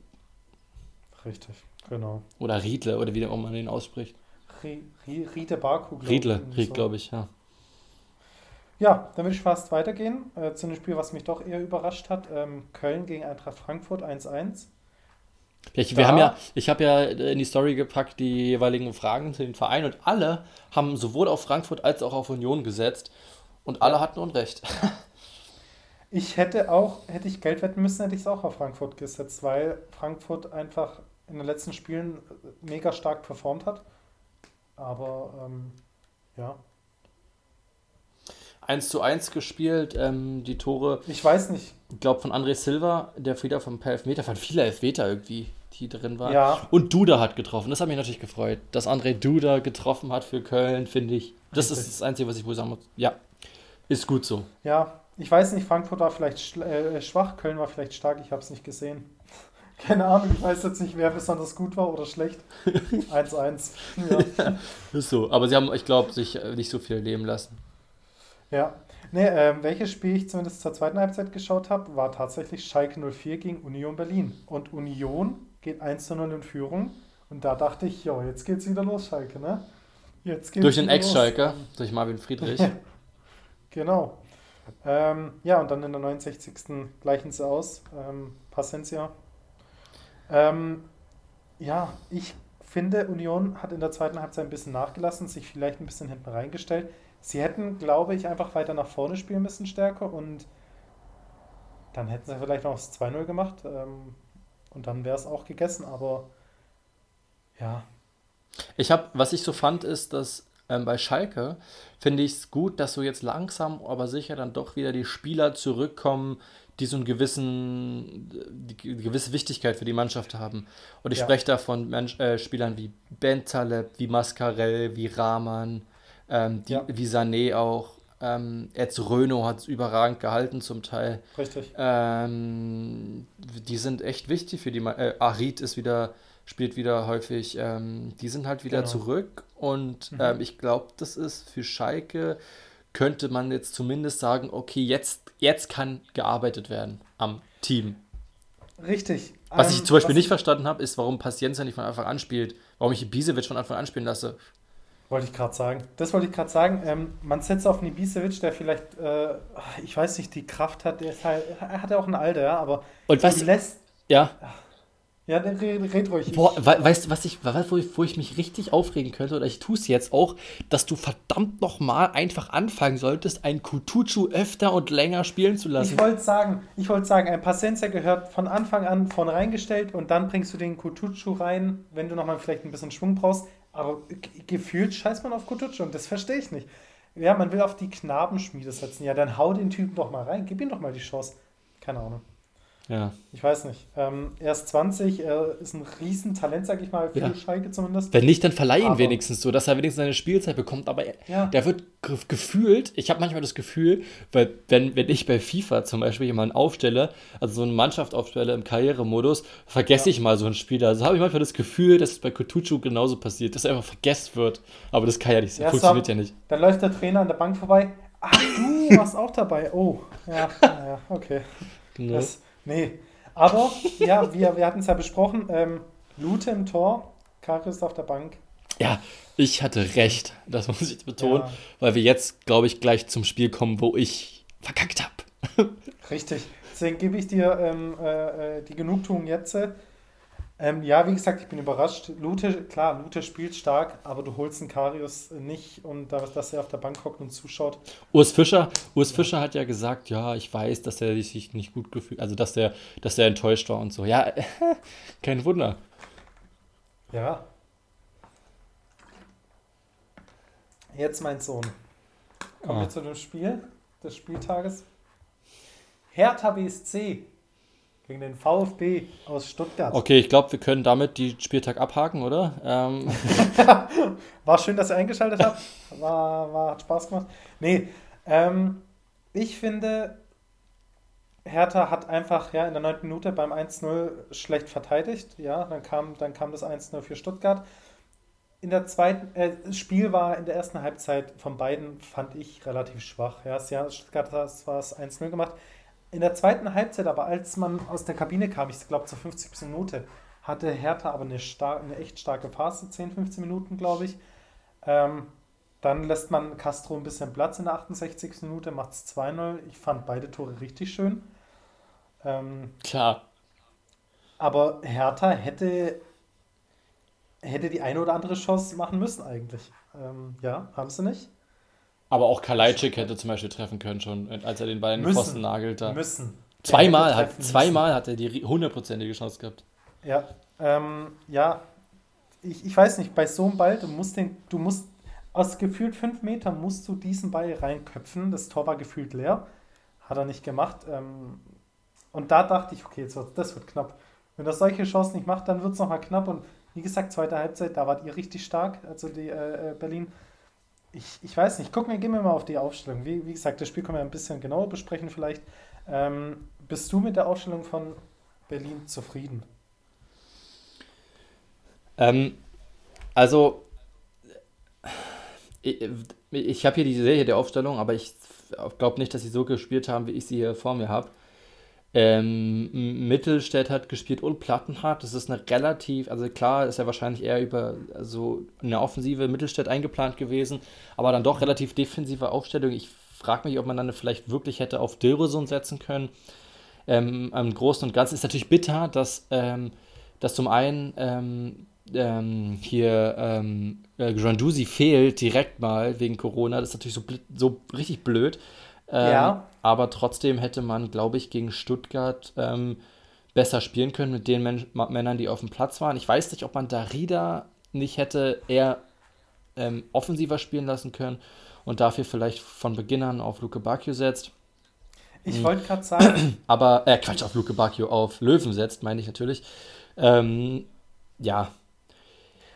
Richtig, genau. Oder Riedle, oder wie man den ausspricht. Riedle Baku, glaube ich. Riedle, so. glaube ich, ja. Ja, dann würde ich fast weitergehen äh, zu einem Spiel, was mich doch eher überrascht hat. Ähm, Köln gegen Eintracht Frankfurt 1-1. Ich, wir haben ja, ich habe ja in die Story gepackt die jeweiligen Fragen zu den Vereinen und alle haben sowohl auf Frankfurt als auch auf Union gesetzt und alle ja. hatten Unrecht. (laughs) Ich hätte auch, hätte ich Geld wetten müssen, hätte ich es auch auf Frankfurt gesetzt, weil Frankfurt einfach in den letzten Spielen mega stark performt hat. Aber ähm, ja, 1 zu 1 gespielt. Ähm, die Tore. Ich weiß nicht. Ich glaube von André Silva, der wieder vom per Elfmeter, von viele Elfmeter irgendwie, die drin waren. Ja. Und Duda hat getroffen. Das hat mich natürlich gefreut. Dass André Duda getroffen hat für Köln, finde ich. Das Richtig. ist das Einzige, was ich wohl sagen muss. Ja, ist gut so. Ja, ich weiß nicht, Frankfurt war vielleicht äh, schwach, Köln war vielleicht stark, ich habe es nicht gesehen. (laughs) Keine Ahnung, ich weiß jetzt nicht, wer besonders gut war oder schlecht. (laughs) 1-1. ja. ja. Ist so. Aber sie haben, ich glaube, sich äh, nicht so viel leben lassen. Ja. Nee, ähm, welches Spiel ich zumindest zur zweiten Halbzeit geschaut habe, war tatsächlich Schalke 04 gegen Union Berlin. Und Union geht 1 zu 0 in Führung. Und da dachte ich, jo, jetzt geht's wieder los, Schalke, ne? Jetzt geht's durch den Ex-Schalke, durch Marvin Friedrich. (laughs) genau. Ähm, ja, und dann in der 69. gleichen sie aus. Ähm, Pacencia. Ähm, ja, ich finde, Union hat in der zweiten Halbzeit ein bisschen nachgelassen, sich vielleicht ein bisschen hinten reingestellt. Sie hätten, glaube ich, einfach weiter nach vorne spielen müssen, stärker und dann hätten sie vielleicht noch das 2-0 gemacht ähm, und dann wäre es auch gegessen, aber ja. Ich habe, was ich so fand, ist, dass ähm, bei Schalke finde ich es gut, dass so jetzt langsam, aber sicher dann doch wieder die Spieler zurückkommen, die so einen gewissen, die, gewisse Wichtigkeit für die Mannschaft haben. Und ich ja. spreche da von Mensch, äh, Spielern wie Ben Taleb, wie Mascarell, wie Rahman, ähm, die, ja. Wie Sané auch. Ähm, Eds Röno hat es überragend gehalten zum Teil. Richtig. Ähm, die sind echt wichtig für die. Äh, Arid ist wieder, spielt wieder häufig. Ähm, die sind halt wieder genau. zurück und mhm. ähm, ich glaube, das ist für Schalke könnte man jetzt zumindest sagen, okay, jetzt, jetzt kann gearbeitet werden am Team. Richtig. Was ich ähm, zum Beispiel nicht verstanden habe, ist, warum Paciencia nicht von Anfang an spielt, warum ich Ibisevic von Anfang an spielen lasse. Wollte ich gerade sagen. Das wollte ich gerade sagen. Ähm, man setzt auf Nibisevic, der vielleicht, äh, ich weiß nicht, die Kraft hat. Der ist halt, er hat ja auch ein Alter, ja, aber Und was, lässt. Ja. Ja, red, red ruhig. Boah, weißt du, was ich, wo ich, wo ich mich richtig aufregen könnte, oder ich tue es jetzt auch, dass du verdammt nochmal einfach anfangen solltest, einen Kutucu öfter und länger spielen zu lassen. Ich wollte sagen, ich wollte sagen, ein Pacenza gehört von Anfang an vorne reingestellt und dann bringst du den Kutucu rein, wenn du nochmal vielleicht ein bisschen Schwung brauchst. Aber gefühlt scheißt man auf Kutucu und das verstehe ich nicht. Ja, man will auf die Knabenschmiede setzen. Ja, dann hau den Typen doch mal rein. Gib ihm doch mal die Chance. Keine Ahnung. Ja. Ich weiß nicht. Ähm, er ist 20, er ist ein Riesentalent, sag ich mal, für ja. Schalke zumindest. Wenn nicht, dann verleih ihn wenigstens so, dass er wenigstens seine Spielzeit bekommt. Aber er, ja. der wird gefühlt, ich habe manchmal das Gefühl, weil wenn, wenn ich bei FIFA zum Beispiel jemanden aufstelle, also so eine Mannschaft aufstelle im Karrieremodus, vergesse ja. ich mal so einen Spieler. Also habe ich manchmal das Gefühl, dass es bei Kutucu genauso passiert, dass er einfach vergessen wird. Aber das kann ja nicht, das funktioniert ja nicht. Dann läuft der Trainer an der Bank vorbei. Ach, du warst auch dabei. Oh, ja, (laughs) ja, okay. Genau. Das, Nee, aber ja, wir, wir hatten es ja besprochen. Ähm, Lute im Tor, Karis auf der Bank. Ja, ich hatte recht, das muss ich betonen, ja. weil wir jetzt, glaube ich, gleich zum Spiel kommen, wo ich verkackt habe. Richtig. Deswegen gebe ich dir ähm, äh, äh die Genugtuung jetzt. Ähm, ja, wie gesagt, ich bin überrascht. Lute, klar, Lute spielt stark, aber du holst einen Karius nicht und da, dass er auf der Bank hockt und zuschaut. Urs Fischer, Urs Fischer hat ja gesagt, ja, ich weiß, dass er sich nicht gut gefühlt, also dass er, dass er enttäuscht war und so. Ja, (laughs) kein Wunder. Ja. Jetzt mein Sohn. Kommen ah. wir zu dem Spiel des Spieltages. Hertha BSC gegen den VfB aus Stuttgart. Okay, ich glaube, wir können damit die Spieltag abhaken, oder? Ähm. (laughs) war schön, dass ihr eingeschaltet habt. War, war, hat Spaß gemacht. Nee, ähm, ich finde, Hertha hat einfach ja, in der 9. Minute beim 1-0 schlecht verteidigt. Ja, dann kam, dann kam das 1-0 für Stuttgart. In der zweiten, äh, das Spiel war in der ersten Halbzeit von beiden, fand ich, relativ schwach. Ja, Stuttgart hat zwar das 1-0 gemacht. In der zweiten Halbzeit, aber als man aus der Kabine kam, ich glaube zur 50. Minute, hatte Hertha aber eine, star eine echt starke Phase, 10, 15 Minuten, glaube ich. Ähm, dann lässt man Castro ein bisschen Platz in der 68. Minute, macht es 2-0. Ich fand beide Tore richtig schön. Ähm, Klar. Aber Hertha hätte, hätte die eine oder andere Chance machen müssen eigentlich. Ähm, ja, haben sie nicht. Aber auch Kalajdzic hätte zum Beispiel treffen können schon, als er den Ball in den Pfosten nagelt. Müssen. Zweimal hat, zweimal hat er die hundertprozentige Chance gehabt. Ja, ähm, ja, ich, ich weiß nicht, bei so einem Ball, du musst den, du musst aus gefühlt fünf Metern musst du diesen Ball reinköpfen. Das Tor war gefühlt leer. Hat er nicht gemacht. Ähm, und da dachte ich, okay, jetzt wird, das wird knapp. Wenn er solche Chancen nicht macht, dann wird es nochmal knapp. Und wie gesagt, zweite Halbzeit, da wart ihr richtig stark, also die äh, äh Berlin ich, ich weiß nicht, guck mir, gehen wir mal auf die Aufstellung. Wie, wie gesagt, das Spiel können wir ein bisschen genauer besprechen vielleicht. Ähm, bist du mit der Aufstellung von Berlin zufrieden? Ähm, also, ich, ich habe hier die Serie der Aufstellung, aber ich glaube nicht, dass sie so gespielt haben, wie ich sie hier vor mir habe. Ähm, Mittelstädt hat gespielt und Plattenhardt. Das ist eine relativ, also klar ist er wahrscheinlich eher über so eine offensive Mittelstädt eingeplant gewesen, aber dann doch relativ defensive Aufstellung. Ich frage mich, ob man dann vielleicht wirklich hätte auf Dilrosun setzen können. Ähm, Im Großen und Ganzen ist natürlich bitter, dass, ähm, dass zum einen ähm, ähm, hier ähm, äh, Grandusi fehlt direkt mal wegen Corona. Das ist natürlich so, so richtig blöd. Ähm, ja. Aber trotzdem hätte man, glaube ich, gegen Stuttgart ähm, besser spielen können mit den Men Männern, die auf dem Platz waren. Ich weiß nicht, ob man Darida nicht hätte eher ähm, offensiver spielen lassen können und dafür vielleicht von Beginn an auf Luke Bacchio setzt. Ich hm. wollte gerade sagen. (clears throat) Aber, äh, Quatsch, auf Luke Bacchio, auf Löwen setzt, meine ich natürlich. Ähm, ja.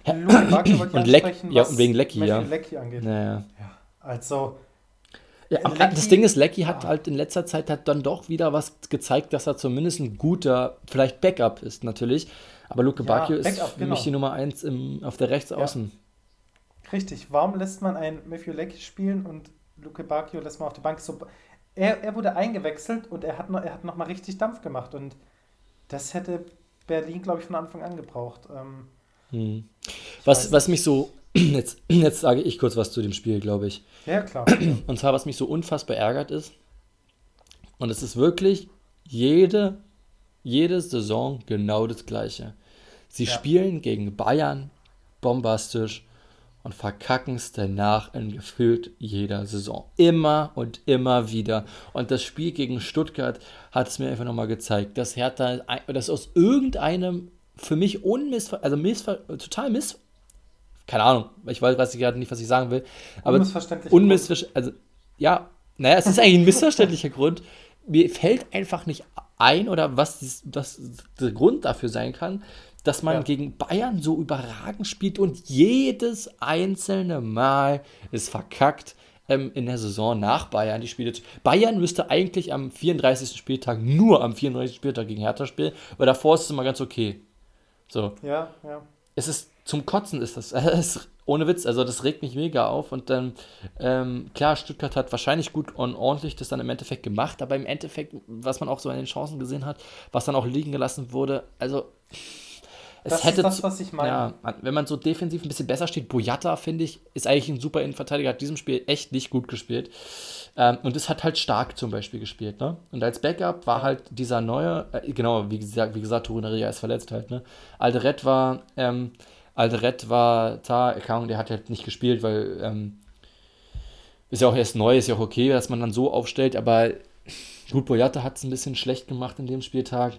Luke Bacchio wollte ich und Leck, ja, wegen Lecky, ja. Lecky angeht. Naja. Ja, also, ja, aber Lecky, das Ding ist, Lecky hat halt in letzter Zeit hat dann doch wieder was gezeigt, dass er zumindest ein guter, vielleicht Backup ist natürlich. Aber Luke ja, Bacchio ist für genau. mich die Nummer 1 auf der Rechtsaußen. Ja. Richtig. Warum lässt man einen Matthew Lecky spielen und Luke Bacchio lässt man auf die Bank so. Er, er wurde eingewechselt und er hat, noch, er hat noch mal richtig Dampf gemacht. Und das hätte Berlin, glaube ich, von Anfang an gebraucht. Ähm, hm. was, was mich so Jetzt, jetzt sage ich kurz was zu dem Spiel, glaube ich. Ja, klar. Und zwar, was mich so unfassbar ärgert ist, und es ist wirklich jede, jede Saison genau das Gleiche. Sie ja. spielen gegen Bayern bombastisch und verkacken es danach in gefühlt jeder Saison. Immer und immer wieder. Und das Spiel gegen Stuttgart hat es mir einfach nochmal gezeigt, dass Hertha, das aus irgendeinem für mich unmissver also missver total miss keine Ahnung, ich weiß, weiß gerade nicht, was ich sagen will. Aber unmissverständlich. Unmissverständlich. Also, ja, naja, es ist eigentlich ein missverständlicher Grund. Mir fällt einfach nicht ein, oder was, das, was der Grund dafür sein kann, dass man ja. gegen Bayern so überragend spielt und jedes einzelne Mal ist verkackt ähm, in der Saison nach Bayern die Spiele. Bayern müsste eigentlich am 34. Spieltag nur am 34. Spieltag gegen Hertha spielen, weil davor ist es immer ganz okay. So. Ja, ja. Es ist zum Kotzen ist das. (laughs) das ohne Witz, also das regt mich mega auf. Und dann, ähm, klar, Stuttgart hat wahrscheinlich gut und ordentlich das dann im Endeffekt gemacht, aber im Endeffekt, was man auch so an den Chancen gesehen hat, was dann auch liegen gelassen wurde, also es das hätte ist das, was ich meine. Ja, wenn man so defensiv ein bisschen besser steht, Boyata, finde ich, ist eigentlich ein super Innenverteidiger, hat diesem Spiel echt nicht gut gespielt. Ähm, und es hat halt stark zum Beispiel gespielt, ne? Und als Backup war halt dieser neue, äh, genau, wie gesagt, wie gesagt, Turuneria ist verletzt halt, ne? Alderet war, ähm, Alderet war da, der hat halt nicht gespielt, weil, ähm, ist ja auch erst neu, ist ja auch okay, dass man dann so aufstellt, aber gut, Boyata hat es ein bisschen schlecht gemacht in dem Spieltag.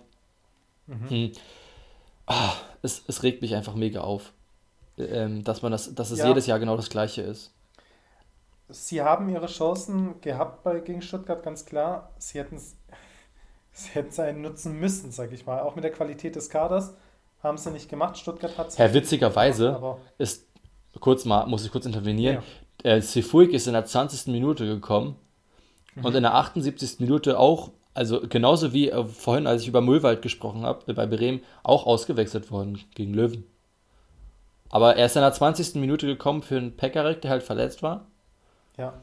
Mhm. Hm. Ah, es, es regt mich einfach mega auf, ähm, dass man das, dass es ja. jedes Jahr genau das gleiche ist. Sie haben ihre Chancen gehabt bei, gegen Stuttgart, ganz klar. Sie (laughs) hätten es sie hätten einen nutzen müssen, sag ich mal. Auch mit der Qualität des Kaders haben sie nicht gemacht. Stuttgart hat es. Herr, witzigerweise gemacht, ist, kurz mal, muss ich kurz intervenieren, ja. äh, Sefuig ist in der 20. Minute gekommen mhm. und in der 78. Minute auch also genauso wie äh, vorhin, als ich über Müllwald gesprochen habe, äh, bei Bremen, auch ausgewechselt worden gegen Löwen. Aber er ist in der 20. Minute gekommen für einen Pekarik, der halt verletzt war. Ja.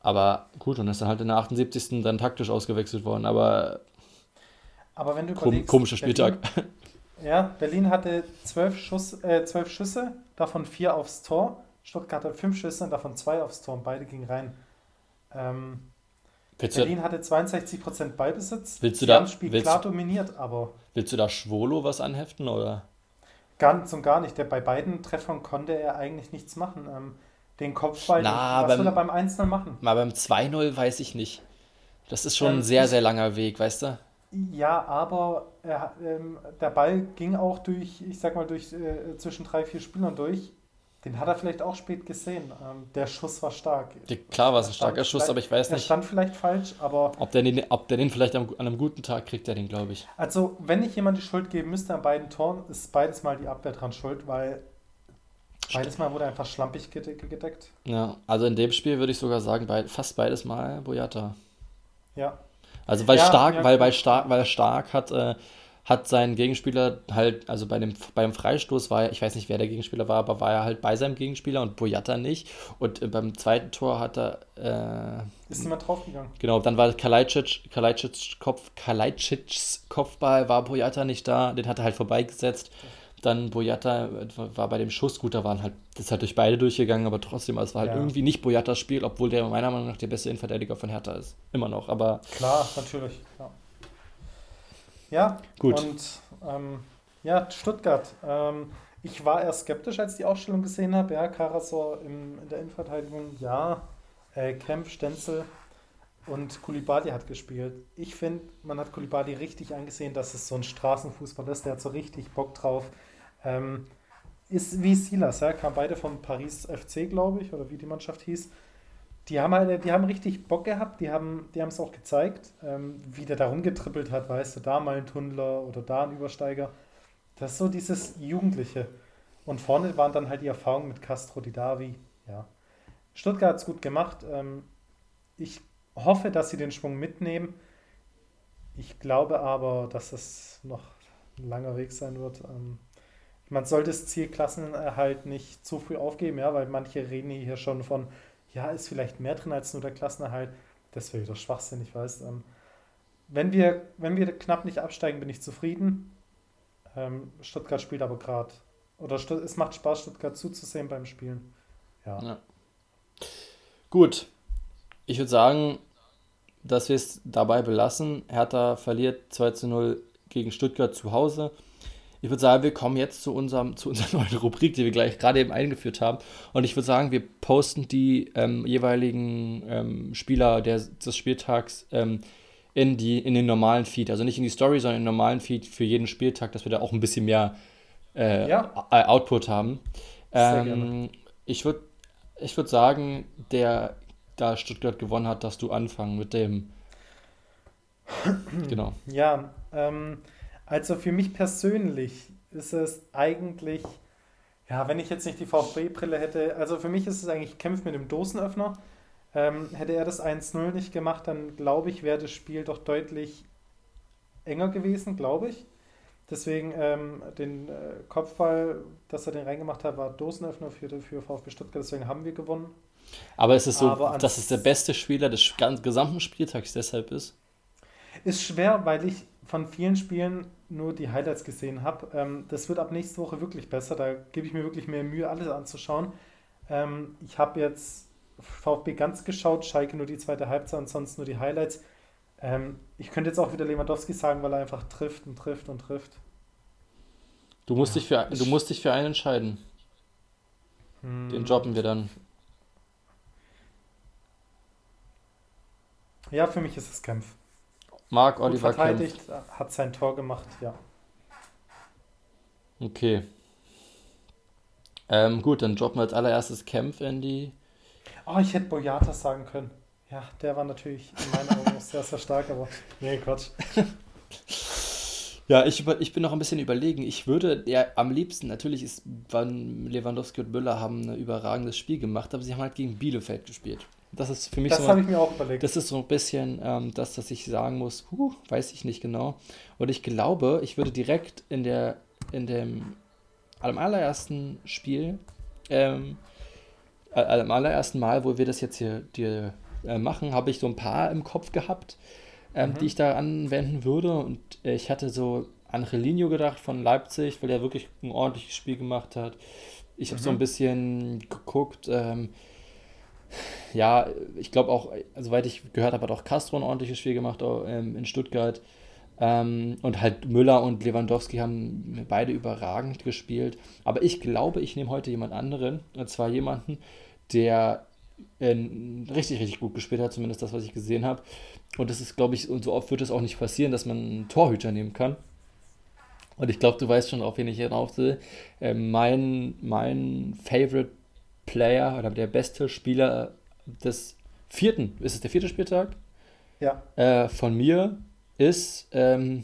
Aber gut, und ist dann halt in der 78. dann taktisch ausgewechselt worden. Aber, aber wenn du kom komischer Spieltag. Berlin, ja, Berlin hatte zwölf, Schuss, äh, zwölf Schüsse, davon vier aufs Tor. Stuttgart hatte fünf Schüsse, davon zwei aufs Tor und beide gingen rein. Ähm, Berlin hatte 62% Ballbesitz. Willst du da, das Spiel willst, klar dominiert, aber. Willst du da Schwolo was anheften oder? Ganz und gar nicht. Der, bei beiden Treffern konnte er eigentlich nichts machen. Ähm, den Kopfball, Na, was beim, will er beim 1-0 machen? Mal beim 2-0 weiß ich nicht. Das ist schon ähm, ein sehr, sehr langer Weg, weißt du? Ja, aber er, ähm, der Ball ging auch durch, ich sag mal, durch äh, zwischen drei, vier Spielern durch. Den hat er vielleicht auch spät gesehen. Ähm, der Schuss war stark. Ja, klar war es ein starker Schuss, aber ich weiß nicht. Er stand vielleicht falsch, aber. Ob der den, ob der den vielleicht an einem guten Tag kriegt, der den, glaube ich. Also, wenn ich jemand die Schuld geben müsste an beiden Toren, ist beides Mal die Abwehr dran schuld, weil beides Mal wurde einfach schlampig gedeckt. Ja, also in dem Spiel würde ich sogar sagen, fast beides Mal Boyata. Ja. Also, weil ja, stark, ja, weil, weil stark, weil stark hat. Äh, hat sein Gegenspieler halt, also bei dem, beim Freistoß war er, ich weiß nicht, wer der Gegenspieler war, aber war er halt bei seinem Gegenspieler und Boyata nicht. Und äh, beim zweiten Tor hat er. Äh, ist niemand draufgegangen. Genau, dann war Kalajdzic, Kalajdzic Kopf, Kalajdzics Kopfball, war Boyata nicht da, den hat er halt vorbeigesetzt. Dann Boyata äh, war bei dem Schuss gut, da waren halt, das ist halt durch beide durchgegangen, aber trotzdem, also es war halt ja. irgendwie nicht Boyatas Spiel, obwohl der meiner Meinung nach der beste Innenverteidiger von Hertha ist. Immer noch, aber. Klar, natürlich. Ja. Ja, gut. Und ähm, ja, Stuttgart. Ähm, ich war eher skeptisch, als ich die Ausstellung gesehen habe. Ja, Karasor in, in der Innenverteidigung, ja. Äh, Kempf, Stenzel und Kulibali hat gespielt. Ich finde, man hat Kulibali richtig angesehen, dass es so ein Straßenfußball ist. Der hat so richtig Bock drauf. Ähm, ist wie Silas, ja, kam beide vom Paris FC, glaube ich, oder wie die Mannschaft hieß die haben halt, die haben richtig Bock gehabt, die haben die es auch gezeigt, ähm, wie der da rumgetrippelt hat, weißt du, da mal ein Tunnler oder da ein Übersteiger. Das ist so dieses Jugendliche. Und vorne waren dann halt die Erfahrungen mit Castro, die Davi, ja. Stuttgart hat es gut gemacht. Ähm, ich hoffe, dass sie den Schwung mitnehmen. Ich glaube aber, dass es noch ein langer Weg sein wird. Ähm, man sollte das Ziel Klassenerhalt nicht zu früh aufgeben, ja, weil manche reden hier schon von ja, ist vielleicht mehr drin als nur der Klassenerhalt. Das wäre wieder Schwachsinn, ich weiß. Ähm, wenn, wir, wenn wir knapp nicht absteigen, bin ich zufrieden. Ähm, Stuttgart spielt aber gerade. Oder es macht Spaß, Stuttgart zuzusehen beim Spielen. Ja. ja. Gut. Ich würde sagen, dass wir es dabei belassen. Hertha verliert 2 zu 0 gegen Stuttgart zu Hause. Ich würde sagen, wir kommen jetzt zu, unserem, (laughs) zu unserer neuen Rubrik, die wir gleich gerade eben eingeführt haben. Und ich würde sagen, wir posten die ähm, jeweiligen ähm, Spieler der, des Spieltags ähm, in, die, in den normalen Feed. Also nicht in die Story, sondern in den normalen Feed für jeden Spieltag, dass wir da auch ein bisschen mehr äh, ja. Output haben. Ähm, ich würde ich würd sagen, der da Stuttgart gewonnen hat, dass du anfangen mit dem. (clears throat) genau. Ja, ähm also für mich persönlich ist es eigentlich, ja, wenn ich jetzt nicht die VfB-Brille hätte, also für mich ist es eigentlich Kämpf mit dem Dosenöffner. Ähm, hätte er das 1-0 nicht gemacht, dann glaube ich, wäre das Spiel doch deutlich enger gewesen, glaube ich. Deswegen ähm, den äh, Kopfball, dass er den reingemacht hat, war Dosenöffner für, für VfB Stuttgart, deswegen haben wir gewonnen. Aber ist es so, dass es der beste Spieler des gesamten Spieltags deshalb ist? Ist schwer, weil ich von vielen Spielen nur die Highlights gesehen habe. Ähm, das wird ab nächste Woche wirklich besser. Da gebe ich mir wirklich mehr Mühe, alles anzuschauen. Ähm, ich habe jetzt VfB ganz geschaut, Schalke nur die zweite Halbzeit, ansonsten nur die Highlights. Ähm, ich könnte jetzt auch wieder Lewandowski sagen, weil er einfach trifft und trifft und trifft. Du musst, ja, dich, für, du musst dich für einen entscheiden. Hm. Den droppen wir dann. Ja, für mich ist es Kampf. Marc Gut Oliver verteidigt, Kempf. hat sein Tor gemacht, ja. Okay. Ähm, gut, dann droppen wir als allererstes Kempf in die. Oh, ich hätte Boyata sagen können. Ja, der war natürlich in meinen Augen sehr, sehr stark, aber nee, Quatsch. Ja, ich, ich bin noch ein bisschen überlegen. Ich würde ja am liebsten, natürlich ist Van Lewandowski und Müller haben ein überragendes Spiel gemacht, aber sie haben halt gegen Bielefeld gespielt. Das ist für mich das so. Das habe ich mir auch überlegt. Das ist so ein bisschen ähm, das, dass ich sagen muss, huh, weiß ich nicht genau. Und ich glaube, ich würde direkt in der, in dem am allerersten Spiel, ähm, am allerersten Mal, wo wir das jetzt hier, hier äh, machen, habe ich so ein paar im Kopf gehabt ähm, mhm. die ich da anwenden würde. Und äh, ich hatte so an Relinho gedacht von Leipzig, weil er wirklich ein ordentliches Spiel gemacht hat. Ich habe mhm. so ein bisschen geguckt. Ähm, ja, ich glaube auch, soweit ich gehört habe, hat auch Castro ein ordentliches Spiel gemacht ähm, in Stuttgart. Ähm, und halt Müller und Lewandowski haben beide überragend gespielt. Aber ich glaube, ich nehme heute jemand anderen. Und zwar jemanden, der äh, richtig, richtig gut gespielt hat, zumindest das, was ich gesehen habe. Und das ist, glaube ich, und so oft wird es auch nicht passieren, dass man einen Torhüter nehmen kann. Und ich glaube, du weißt schon, auf wen ich hinauf will. Äh, mein, mein Favorite Player oder der beste Spieler des vierten, ist es der vierte Spieltag? Ja. Äh, von mir ist ähm,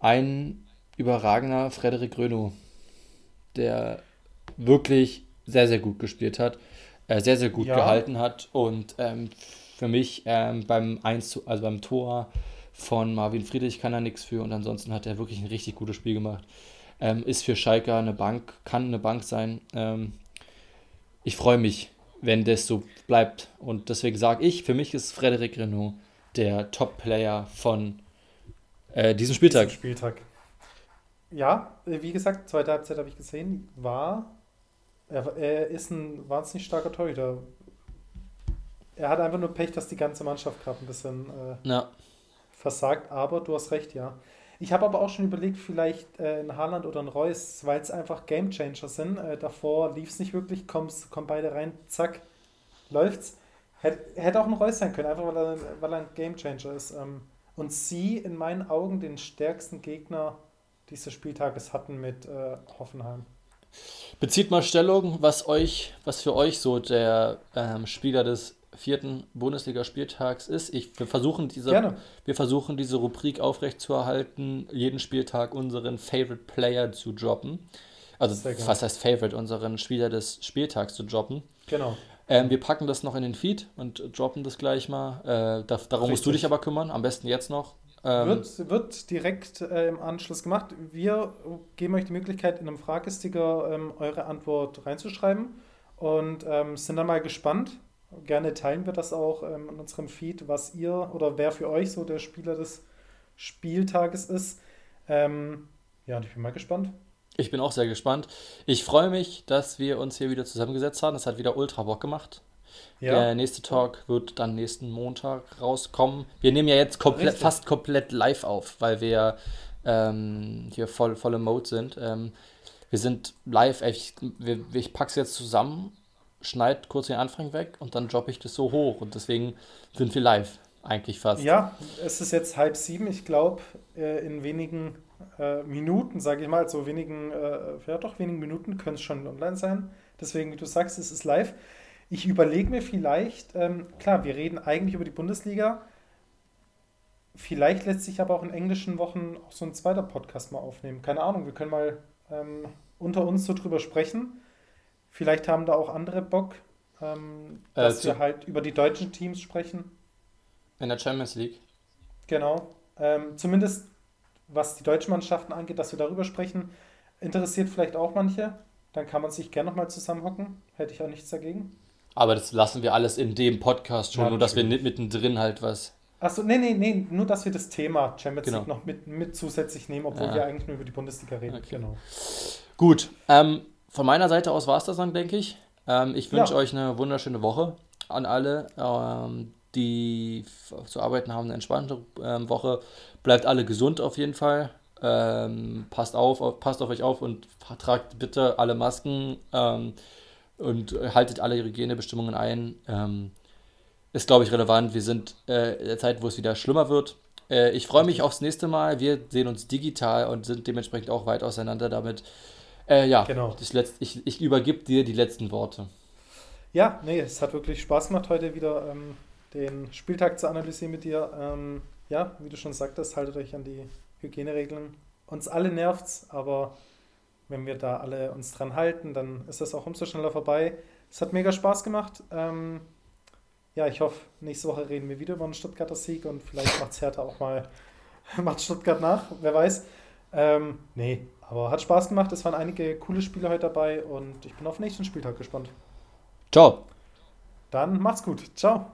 ein überragender Frederik Grönow, der wirklich sehr, sehr gut gespielt hat, äh, sehr, sehr gut ja. gehalten hat und ähm, für mich ähm, beim 1 also beim Tor von Marvin Friedrich kann er nichts für und ansonsten hat er wirklich ein richtig gutes Spiel gemacht. Ähm, ist für Schalke eine Bank, kann eine Bank sein. Ähm, ich freue mich, wenn das so bleibt. Und deswegen sage ich, für mich ist Frederik Renault der Top-Player von äh, diesem Spieltag. Diesen Spieltag. Ja, äh, wie gesagt, zweite Halbzeit habe ich gesehen, war. Er, er ist ein wahnsinnig starker Torhüter er hat einfach nur Pech, dass die ganze Mannschaft gerade ein bisschen äh, ja. versagt. Aber du hast recht, ja. Ich habe aber auch schon überlegt, vielleicht äh, ein Haaland oder ein Reus, weil es einfach Gamechanger sind. Äh, davor lief es nicht wirklich, kommst, kommen beide rein, zack, läuft's. Hätte, hätte auch ein Reus sein können, einfach weil er, weil er ein Gamechanger ist. Ähm, und sie in meinen Augen den stärksten Gegner dieses Spieltages hatten mit äh, Hoffenheim. Bezieht mal Stellung, was euch, was für euch so der ähm, Spieler des vierten Bundesligaspieltags ist. Ich, wir, versuchen diese, wir versuchen diese Rubrik aufrechtzuerhalten, jeden Spieltag unseren Favorite Player zu droppen. Also was heißt Favorite, unseren Spieler des Spieltags zu droppen. Genau. Ähm, wir packen das noch in den Feed und droppen das gleich mal. Äh, da, darum Richtig. musst du dich aber kümmern, am besten jetzt noch. Ähm, wird, wird direkt äh, im Anschluss gemacht. Wir geben euch die Möglichkeit, in einem Fragesticker ähm, eure Antwort reinzuschreiben und ähm, sind dann mal gespannt, Gerne teilen wir das auch ähm, in unserem Feed, was ihr oder wer für euch so der Spieler des Spieltages ist. Ähm, ja, und ich bin mal gespannt. Ich bin auch sehr gespannt. Ich freue mich, dass wir uns hier wieder zusammengesetzt haben. Das hat wieder ultra Bock gemacht. Ja. Der nächste Talk wird dann nächsten Montag rauskommen. Wir nehmen ja jetzt komplett, fast komplett live auf, weil wir ähm, hier voll, voll im Mode sind. Ähm, wir sind live, ich, ich pack's jetzt zusammen schneid kurz den Anfang weg und dann droppe ich das so hoch. Und deswegen sind wir live, eigentlich fast. Ja, es ist jetzt halb sieben. Ich glaube, äh, in wenigen äh, Minuten, sage ich mal, so wenigen, äh, ja doch, wenigen Minuten können es schon online sein. Deswegen, wie du sagst, es ist live. Ich überlege mir vielleicht, ähm, klar, wir reden eigentlich über die Bundesliga. Vielleicht lässt sich aber auch in englischen Wochen auch so ein zweiter Podcast mal aufnehmen. Keine Ahnung, wir können mal ähm, unter uns so drüber sprechen Vielleicht haben da auch andere Bock, ähm, äh, dass äh, wir halt über die deutschen Teams sprechen. In der Champions League. Genau. Ähm, zumindest was die deutschen Mannschaften angeht, dass wir darüber sprechen, interessiert vielleicht auch manche. Dann kann man sich gerne nochmal zusammenhocken. Hätte ich auch nichts dagegen. Aber das lassen wir alles in dem Podcast schon, ja, nur dass wir nicht mittendrin halt was. Achso, nee, nee, nee, nur dass wir das Thema Champions genau. League noch mit, mit zusätzlich nehmen, obwohl ja. wir eigentlich nur über die Bundesliga reden. Okay. Genau. Gut, ähm, von meiner Seite aus war es das dann, denke ich. Ähm, ich wünsche ja. euch eine wunderschöne Woche an alle, ähm, die zu arbeiten haben, eine entspannte ähm, Woche. Bleibt alle gesund auf jeden Fall. Ähm, passt auf, auf, passt auf euch auf und tragt bitte alle Masken ähm, und haltet alle Hygienebestimmungen ein ist, glaube ich, relevant. Wir sind äh, in der Zeit, wo es wieder schlimmer wird. Äh, ich freue mich aufs nächste Mal. Wir sehen uns digital und sind dementsprechend auch weit auseinander damit. Äh, ja, genau. das Letz ich, ich übergib dir die letzten Worte. Ja, nee, es hat wirklich Spaß gemacht, heute wieder ähm, den Spieltag zu analysieren mit dir. Ähm, ja, wie du schon sagtest, haltet euch an die Hygieneregeln. Uns alle nervt's, aber wenn wir da alle uns dran halten, dann ist das auch umso schneller vorbei. Es hat mega Spaß gemacht. Ähm, ja, ich hoffe, nächste Woche reden wir wieder über einen Stuttgarter Sieg und vielleicht macht es Hertha auch mal, (laughs) macht Stuttgart nach, wer weiß. Ähm, nee, aber hat Spaß gemacht. Es waren einige coole Spiele heute dabei und ich bin auf den nächsten Spieltag gespannt. Ciao. Dann macht's gut. Ciao.